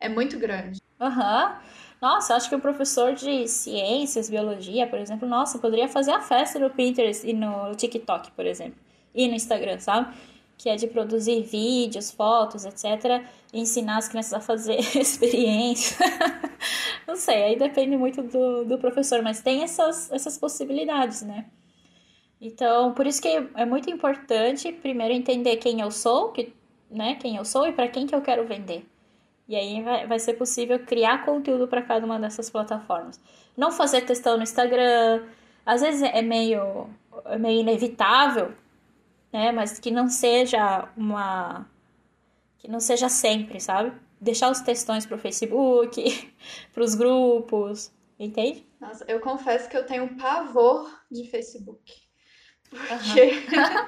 é muito grande.
Aham. Uhum. Nossa, acho que o professor de ciências, biologia, por exemplo, nossa, poderia fazer a festa no Pinterest e no TikTok, por exemplo e no Instagram, sabe? Que é de produzir vídeos, fotos, etc. E ensinar as crianças a fazer [laughs] experiência. [laughs] Não sei, aí depende muito do, do professor, mas tem essas, essas possibilidades, né? Então, por isso que é muito importante primeiro entender quem eu sou, que, né, quem eu sou e para quem que eu quero vender. E aí vai, vai ser possível criar conteúdo para cada uma dessas plataformas. Não fazer testão no Instagram, às vezes é meio, é meio inevitável, né? Mas que não seja uma. que não seja sempre, sabe? Deixar os textões pro Facebook, [laughs] pros grupos, entende?
Nossa, eu confesso que eu tenho um pavor de Facebook. Porque uhum.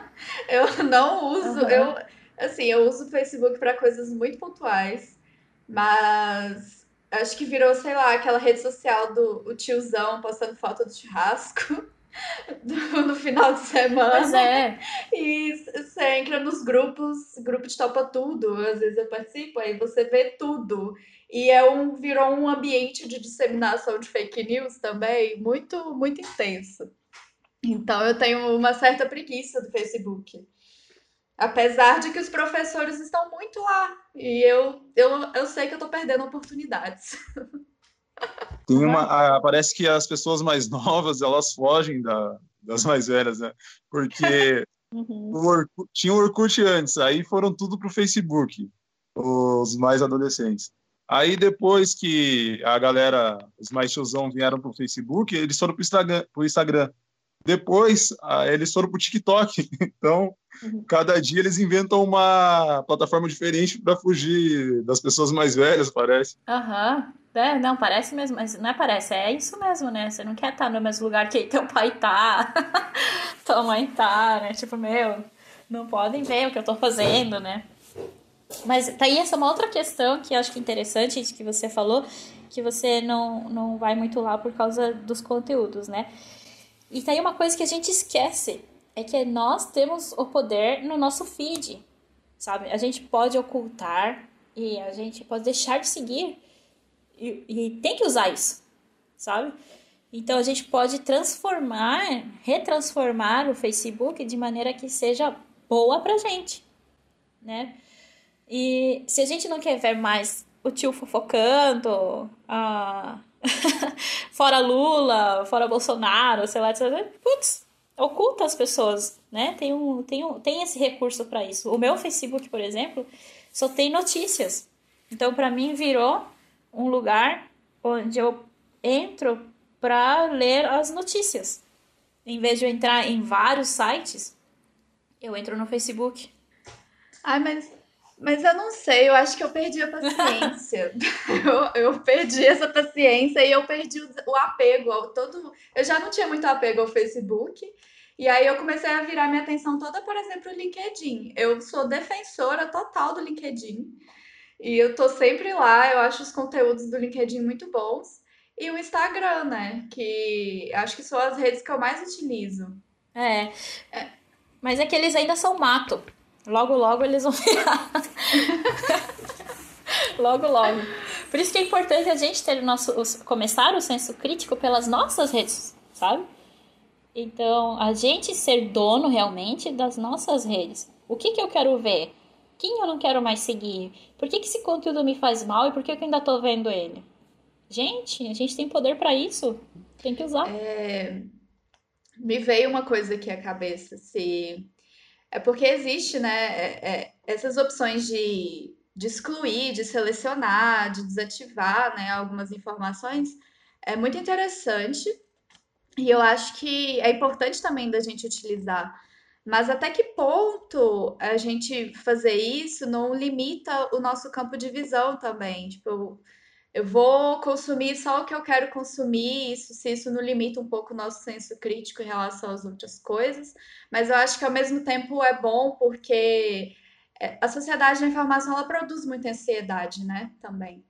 [laughs] eu não uso, uhum. eu assim, eu uso o Facebook para coisas muito pontuais, mas acho que virou, sei lá, aquela rede social do o tiozão postando foto do churrasco. [laughs] no final de semana.
Pois é.
E você entra nos grupos, grupo de topa tudo, às vezes eu participo, aí você vê tudo. E é um, virou um ambiente de disseminação de fake news também muito, muito intenso. Então eu tenho uma certa preguiça do Facebook. Apesar de que os professores estão muito lá. E eu, eu, eu sei que eu estou perdendo oportunidades. [laughs]
Tem uma, a, parece que as pessoas mais novas elas fogem da, das mais velhas, né? Porque [laughs] uhum. o Orkut, tinha o Orkut antes, aí foram tudo pro Facebook, os mais adolescentes. Aí depois que a galera, os mais tiozão vieram pro Facebook, eles foram pro Instagram. Pro Instagram. Depois eles foram pro TikTok. [laughs] Então, uhum. cada dia eles inventam uma plataforma diferente para fugir das pessoas mais velhas, parece.
Aham. Uhum. É, não, parece mesmo, mas não é parece, é isso mesmo, né? Você não quer estar no mesmo lugar que teu pai tá, [laughs] tua mãe tá, né? Tipo, meu, não podem ver o que eu tô fazendo, né? Mas tá aí essa uma outra questão que eu acho que é interessante que você falou, que você não, não vai muito lá por causa dos conteúdos, né? E tá aí uma coisa que a gente esquece, é que nós temos o poder no nosso feed, sabe? A gente pode ocultar e a gente pode deixar de seguir e, e tem que usar isso, sabe? Então a gente pode transformar, retransformar o Facebook de maneira que seja boa pra gente, né? E se a gente não quer ver mais o tio fofocando, a... [laughs] fora Lula, fora Bolsonaro, sei lá, etc. Putz, oculta as pessoas, né? Tem, um, tem, um, tem esse recurso para isso. O meu Facebook, por exemplo, só tem notícias. Então, para mim, virou um lugar onde eu entro para ler as notícias. Em vez de eu entrar em vários sites, eu entro no Facebook.
Ai, mas, mas eu não sei, eu acho que eu perdi a paciência. [laughs] eu, eu perdi essa paciência e eu perdi o, o apego ao todo. Eu já não tinha muito apego ao Facebook. E aí eu comecei a virar minha atenção toda, por exemplo, o LinkedIn. Eu sou defensora total do LinkedIn. E eu tô sempre lá, eu acho os conteúdos do LinkedIn muito bons. E o Instagram, né? Que acho que são as redes que eu mais utilizo.
É. é. Mas é que eles ainda são mato. Logo, logo eles vão virar. [laughs] logo, logo. Por isso que é importante a gente ter o nosso, começar o senso crítico pelas nossas redes, sabe? Então, a gente ser dono realmente das nossas redes. O que, que eu quero ver? Quem eu não quero mais seguir? Por que, que esse conteúdo me faz mal e por que eu ainda tô vendo ele? Gente, a gente tem poder para isso. Tem que usar.
É... Me veio uma coisa aqui à cabeça. Se... É porque existe, né, é, é, essas opções de, de excluir, de selecionar, de desativar, né, algumas informações. É muito interessante. E eu acho que é importante também da gente utilizar mas até que ponto a gente fazer isso não limita o nosso campo de visão também? Tipo, eu vou consumir só o que eu quero consumir, isso, se isso não limita um pouco o nosso senso crítico em relação às outras coisas. Mas eu acho que ao mesmo tempo é bom porque é, a sociedade da informação ela produz muita ansiedade, né? Também.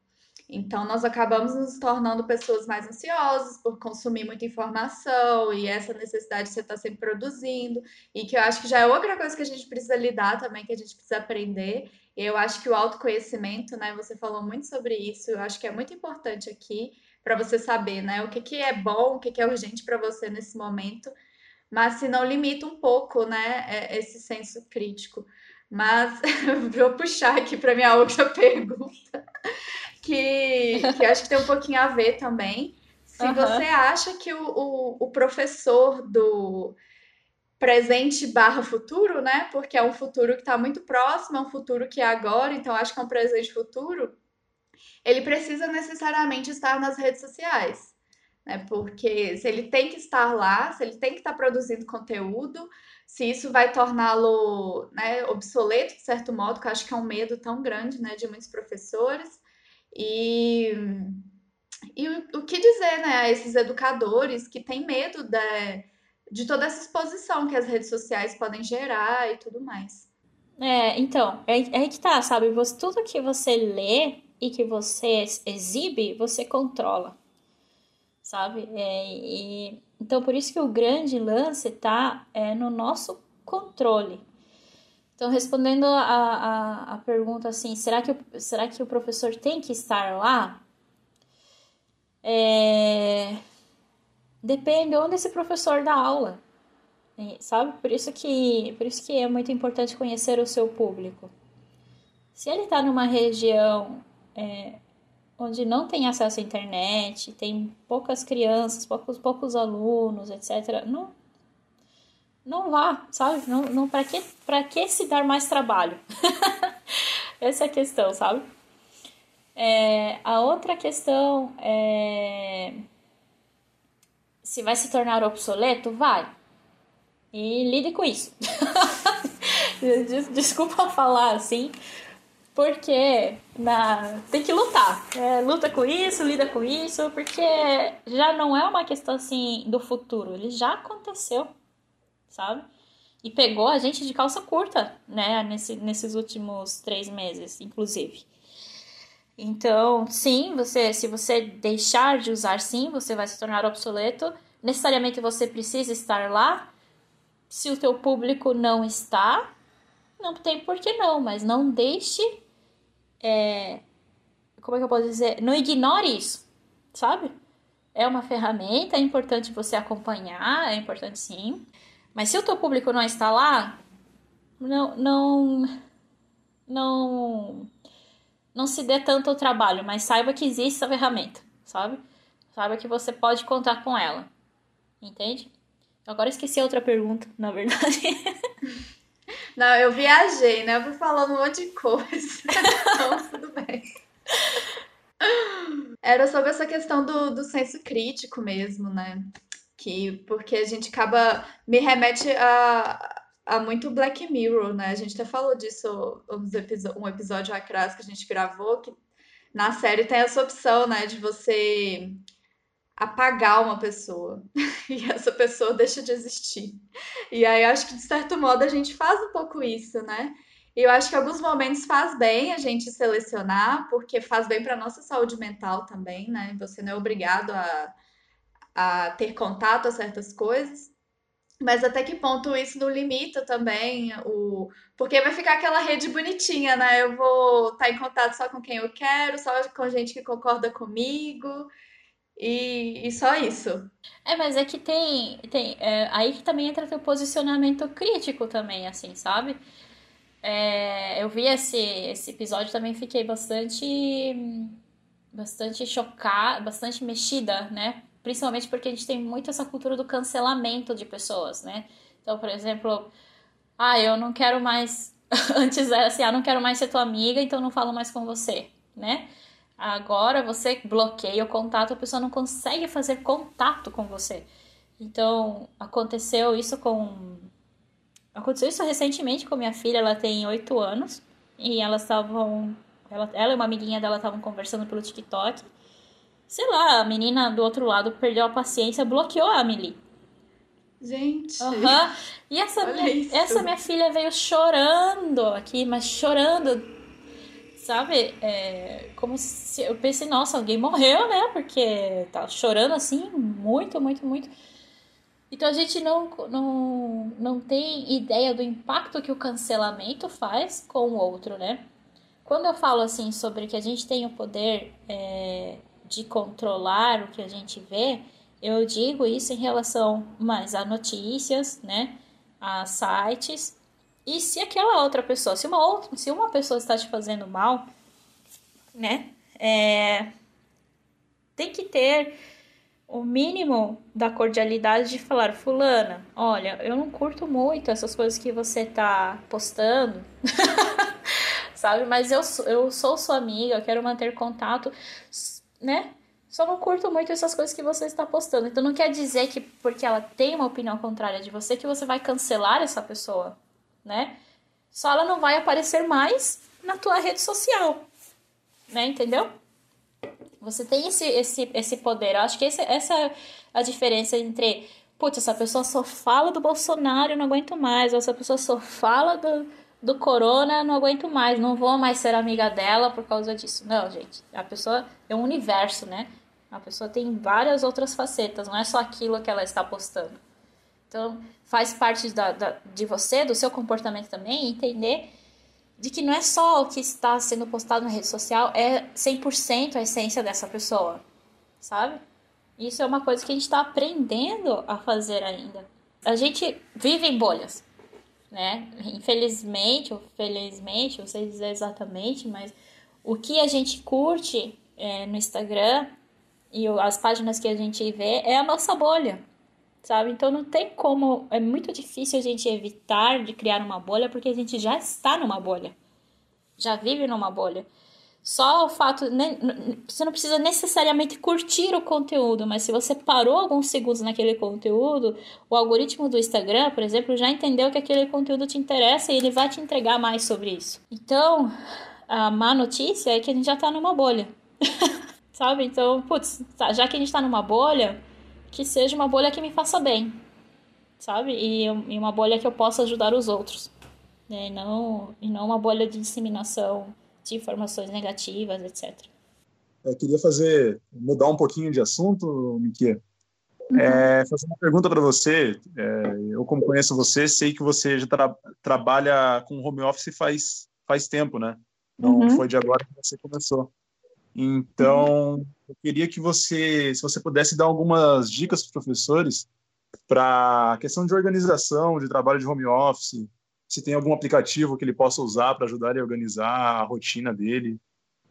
Então, nós acabamos nos tornando pessoas mais ansiosas por consumir muita informação e essa necessidade de você estar sempre produzindo, e que eu acho que já é outra coisa que a gente precisa lidar também, que a gente precisa aprender. Eu acho que o autoconhecimento, né, você falou muito sobre isso, eu acho que é muito importante aqui para você saber, né, o que, que é bom, o que, que é urgente para você nesse momento, mas se não limita um pouco, né, é, esse senso crítico. Mas [laughs] vou puxar aqui para minha outra [laughs] pergunta que, que acho que tem um pouquinho a ver também. Se uhum. você acha que o, o, o, professor do presente barra futuro, né? Porque é um futuro que está muito próximo, é um futuro que é agora, então acho que é um presente futuro. Ele precisa necessariamente estar nas redes sociais, né? Porque se ele tem que estar lá, se ele tem que estar produzindo conteúdo, se isso vai torná-lo né, obsoleto, de certo modo, que eu acho que é um medo tão grande né, de muitos professores. E, e o, o, que dizer, né, a esses educadores que têm medo de, de toda essa exposição que as redes sociais podem gerar e tudo mais.
É, então, é, é que tá, sabe? Você, tudo que você lê e que você exibe, você controla, sabe? É, e, então, por isso que o grande lance tá é, no nosso controle. Então, respondendo a, a, a pergunta assim, será que, será que o professor tem que estar lá? É... Depende onde esse professor dá aula, sabe? Por isso que, por isso que é muito importante conhecer o seu público. Se ele está numa região é, onde não tem acesso à internet, tem poucas crianças, poucos, poucos alunos, etc., não, não vá, sabe? Não, não, para que, pra que se dar mais trabalho? [laughs] Essa é a questão, sabe? É, a outra questão é se vai se tornar obsoleto, vai. E lide com isso. [laughs] Desculpa falar assim, porque na, tem que lutar. É, luta com isso, lida com isso, porque já não é uma questão assim do futuro, ele já aconteceu sabe? E pegou a gente de calça curta, né, nesse, nesses últimos três meses, inclusive. Então, sim, você, se você deixar de usar sim, você vai se tornar obsoleto. Necessariamente você precisa estar lá. Se o teu público não está, não tem por que não, mas não deixe. É, como é que eu posso dizer? Não ignore isso, sabe? É uma ferramenta, é importante você acompanhar, é importante sim. Mas se o teu público não está lá, não, não, não, não se dê tanto ao trabalho, mas saiba que existe essa ferramenta, sabe? Saiba que você pode contar com ela. Entende? Agora esqueci outra pergunta, na verdade. [laughs]
Não, eu viajei, né? Eu fui falando um monte de coisa. [laughs] então, tudo bem. Era sobre essa questão do, do senso crítico mesmo, né? Que, porque a gente acaba. Me remete a, a muito Black Mirror, né? A gente até falou disso um episódio atrás que a gente gravou, que na série tem essa opção, né? De você apagar uma pessoa [laughs] e essa pessoa deixa de existir. E aí acho que de certo modo a gente faz um pouco isso, né? E eu acho que alguns momentos faz bem a gente selecionar, porque faz bem para nossa saúde mental também, né? Você não é obrigado a, a ter contato a certas coisas. Mas até que ponto isso não limita também o. Porque vai ficar aquela rede bonitinha, né? Eu vou estar em contato só com quem eu quero, só com gente que concorda comigo. E, e só isso.
É, mas é que tem. tem é, aí que também entra teu posicionamento crítico também, assim, sabe? É, eu vi esse, esse episódio também fiquei bastante. bastante chocada, bastante mexida, né? Principalmente porque a gente tem muito essa cultura do cancelamento de pessoas, né? Então, por exemplo, ah, eu não quero mais. [laughs] Antes era assim, ah, não quero mais ser tua amiga, então não falo mais com você, né? Agora você bloqueia o contato, a pessoa não consegue fazer contato com você. Então, aconteceu isso com. Aconteceu isso recentemente com minha filha, ela tem 8 anos. E elas estavam. Ela, ela e uma amiguinha dela estavam conversando pelo TikTok. Sei lá, a menina do outro lado perdeu a paciência, bloqueou a Amelie.
Gente.
Uhum. E essa minha, essa minha filha veio chorando aqui, mas chorando sabe? É, como se eu pensei, nossa, alguém morreu, né? Porque tá chorando assim, muito, muito, muito. Então a gente não, não, não tem ideia do impacto que o cancelamento faz com o outro, né? Quando eu falo assim sobre que a gente tem o poder é, de controlar o que a gente vê, eu digo isso em relação mais a notícias, né? A sites e se aquela outra pessoa, se uma outra, se uma pessoa está te fazendo mal, né? É, tem que ter o mínimo da cordialidade de falar, fulana, olha, eu não curto muito essas coisas que você tá postando, [laughs] sabe? Mas eu, eu sou sua amiga, eu quero manter contato, né? Só não curto muito essas coisas que você está postando. Então não quer dizer que porque ela tem uma opinião contrária de você que você vai cancelar essa pessoa né? Só ela não vai aparecer mais na tua rede social, né? Entendeu? Você tem esse, esse, esse poder. Eu acho que esse, essa é a diferença entre, putz, essa pessoa só fala do Bolsonaro, eu não aguento mais. Ou essa pessoa só fala do, do corona, não aguento mais. Não vou mais ser amiga dela por causa disso. Não, gente. A pessoa é um universo, né? A pessoa tem várias outras facetas, não é só aquilo que ela está postando. Então, faz parte da, da, de você, do seu comportamento também, entender de que não é só o que está sendo postado na rede social, é 100% a essência dessa pessoa, sabe? Isso é uma coisa que a gente está aprendendo a fazer ainda. A gente vive em bolhas, né? Infelizmente, ou felizmente, não sei dizer exatamente, mas o que a gente curte é, no Instagram e as páginas que a gente vê é a nossa bolha sabe? Então não tem como, é muito difícil a gente evitar de criar uma bolha porque a gente já está numa bolha. Já vive numa bolha. Só o fato, você não precisa necessariamente curtir o conteúdo, mas se você parou alguns segundos naquele conteúdo, o algoritmo do Instagram, por exemplo, já entendeu que aquele conteúdo te interessa e ele vai te entregar mais sobre isso. Então, a má notícia é que a gente já está numa bolha. [laughs] Sabe? Então, putz, tá, já que a gente está numa bolha, que seja uma bolha que me faça bem, sabe? E, e uma bolha que eu possa ajudar os outros, né? E não, e não uma bolha de disseminação de informações negativas, etc.
Eu queria fazer, mudar um pouquinho de assunto, Miquia. Uhum. É, fazer uma pergunta para você. É, eu, como conheço você, sei que você já tra trabalha com home office faz, faz tempo, né? Não uhum. foi de agora que você começou. Então, eu queria que você, se você pudesse dar algumas dicas para os professores para a questão de organização, de trabalho de home office, se tem algum aplicativo que ele possa usar para ajudar ele a organizar a rotina dele.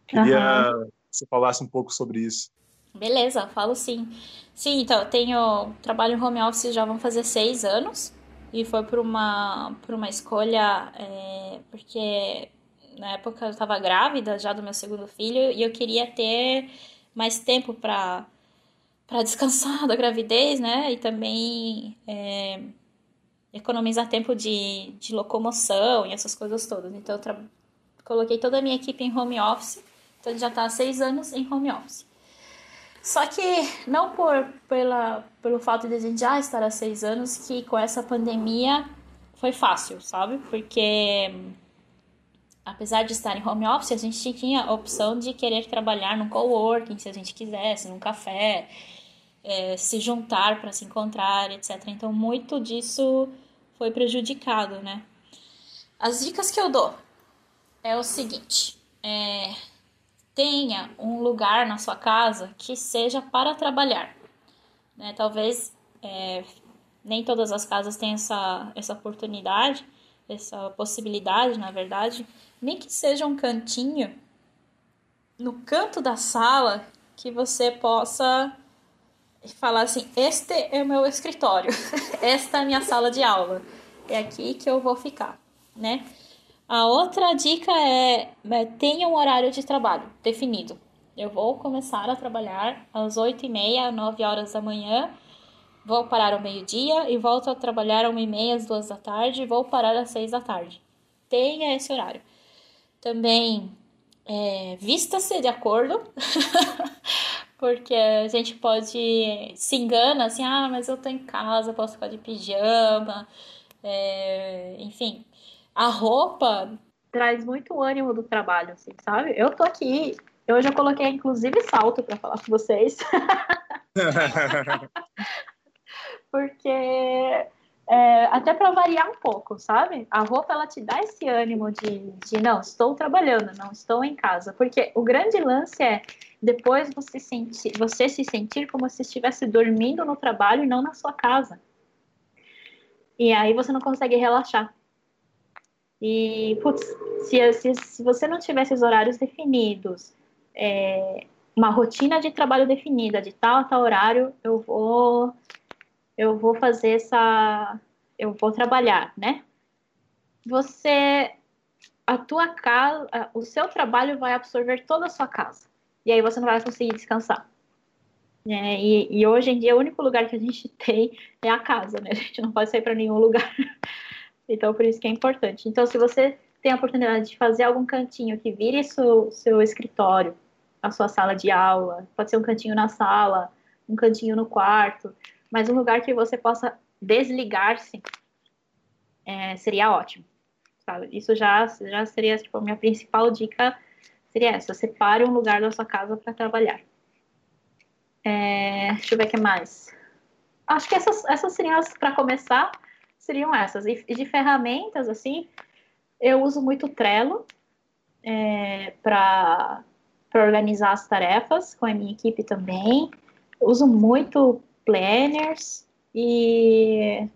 Queria uhum. que você falasse um pouco sobre isso.
Beleza, falo sim. Sim, então, eu tenho trabalho em home office já vão fazer seis anos. E foi por uma, por uma escolha, é, porque na época eu estava grávida já do meu segundo filho e eu queria ter mais tempo para para descansar [laughs] da gravidez, né? E também é, economizar tempo de, de locomoção e essas coisas todas. Então, eu coloquei toda a minha equipe em home office. Então, já está há seis anos em home office. Só que não por pela, pelo fato de a gente já estar há seis anos que com essa pandemia foi fácil, sabe? Porque apesar de estar em home office, a gente tinha a opção de querer trabalhar no coworking, se a gente quisesse, num café, é, se juntar para se encontrar, etc. Então, muito disso foi prejudicado, né? As dicas que eu dou é o seguinte: é, tenha um lugar na sua casa que seja para trabalhar. Né? Talvez é, nem todas as casas tenham essa, essa oportunidade, essa possibilidade, na verdade, nem que seja um cantinho no canto da sala que você possa falar assim: este é o meu escritório, [laughs] esta é a minha sala de aula, é aqui que eu vou ficar, né? A outra dica é, é tenha um horário de trabalho definido. Eu vou começar a trabalhar às 8 e meia, 9 horas da manhã, vou parar ao meio-dia e volto a trabalhar às 1 e meia, às 2 da tarde, e vou parar às 6 da tarde. Tenha esse horário. Também é, vista-se de acordo [laughs] porque a gente pode se engana assim, ah, mas eu tô em casa, posso ficar de pijama, é, enfim. A roupa traz muito ânimo do trabalho, assim, sabe? Eu tô aqui, eu já coloquei inclusive salto para falar com vocês. [laughs] porque é, até para variar um pouco, sabe? A roupa ela te dá esse ânimo de, de não, estou trabalhando, não estou em casa, porque o grande lance é depois você, sentir, você se sentir como se estivesse dormindo no trabalho e não na sua casa. E aí você não consegue relaxar. E, putz, se, se, se você não tivesse os horários definidos, é, uma rotina de trabalho definida, de tal a tal horário, eu vou, eu vou fazer essa, eu vou trabalhar, né? Você, a tua casa, o seu trabalho vai absorver toda a sua casa e aí você não vai conseguir descansar. É, e, e, hoje em dia o único lugar que a gente [laughs] tem é a casa, né? A gente não pode sair para nenhum lugar. [laughs] então por isso que é importante. Então se você tem a oportunidade de fazer algum cantinho que vire seu, seu escritório, a sua sala de aula, pode ser um cantinho na sala, um cantinho no quarto, mas um lugar que você possa desligar-se é, seria ótimo. Sabe? Isso já, já seria tipo, a minha principal dica seria essa: separe um lugar da sua casa para trabalhar. É, deixa eu ver o que mais. Acho que essas, essas seriam as, para começar, seriam essas. E, de ferramentas, assim, eu uso muito Trello é, para organizar as tarefas, com a minha equipe também. uso muito planners e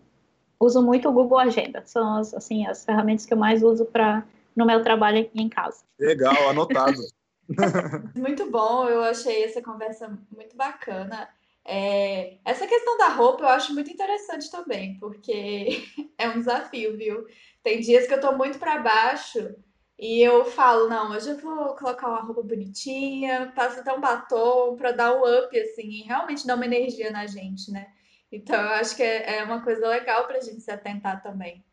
uso muito o Google Agenda. São as, assim, as ferramentas que eu mais uso para no meu trabalho aqui em casa.
Legal, anotado. [laughs]
muito bom, eu achei essa conversa muito bacana. É, essa questão da roupa eu acho muito interessante também, porque [laughs] é um desafio, viu? Tem dias que eu tô muito para baixo e eu falo, não, hoje eu vou colocar uma roupa bonitinha, passo até um batom para dar um up, assim, e realmente dar uma energia na gente, né? Então eu acho que é, é uma coisa legal pra gente se atentar também.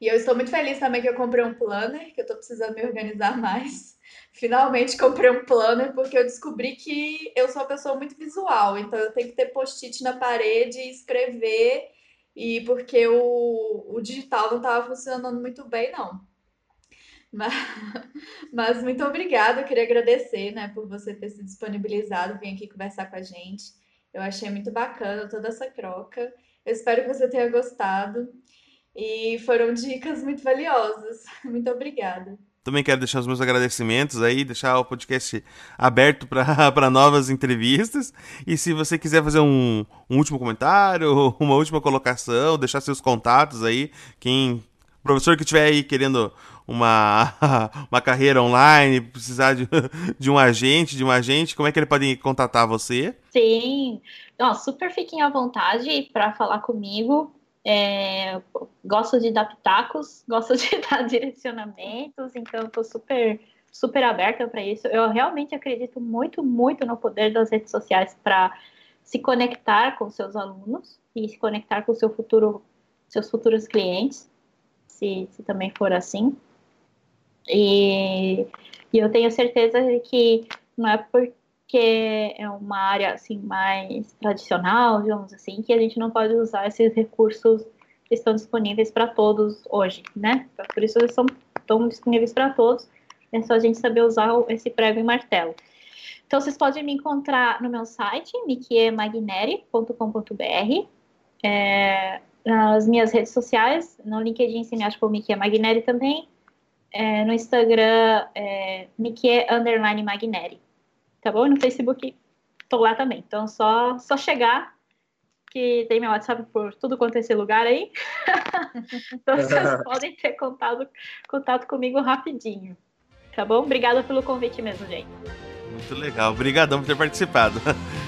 E eu estou muito feliz também que eu comprei um planner, que eu estou precisando me organizar mais. [laughs] Finalmente comprei um planner porque eu descobri que eu sou uma pessoa muito visual, então eu tenho que ter post-it na parede e escrever, e porque o, o digital não estava funcionando muito bem, não. Mas, [laughs] mas muito obrigada, eu queria agradecer né, por você ter se disponibilizado, vir aqui conversar com a gente. Eu achei muito bacana toda essa troca. Eu espero que você tenha gostado. E foram dicas muito valiosas. [laughs] Muito obrigada.
Também quero deixar os meus agradecimentos aí, deixar o podcast aberto para [laughs] novas entrevistas. E se você quiser fazer um, um último comentário, [laughs] uma última colocação, deixar seus contatos aí, quem professor que estiver aí querendo uma, uma carreira online, precisar de, de um agente, de um agente, como é que ele pode contatar você?
Sim, Ó, super fiquem à vontade para falar comigo. É, gosto de dar pitacos, [laughs] gosto de dar direcionamentos, então estou super, super aberta para isso. Eu realmente acredito muito, muito no poder das redes sociais para se conectar com seus alunos e se conectar com seu futuro, seus futuros clientes, se, se também for assim. E, e eu tenho certeza que não é porque é uma área assim mais tradicional, digamos assim, que a gente não pode usar esses recursos que estão disponíveis para todos hoje, né? Por isso eles são, estão disponíveis para todos. É só a gente saber usar esse prego e martelo. Então, vocês podem me encontrar no meu site, mikiemagneri.com.br. É, nas minhas redes sociais, no LinkedIn você me acha como Mikie Magneri também. É, no Instagram, é, Underline Magneri. Tá bom? No Facebook, tô lá também. Então, só, só chegar, que tem meu WhatsApp por tudo quanto é esse lugar aí. [laughs] então, vocês [laughs] podem ter contato, contato comigo rapidinho. Tá bom? Obrigada pelo convite mesmo, gente.
Muito legal. Obrigadão por ter participado. [laughs]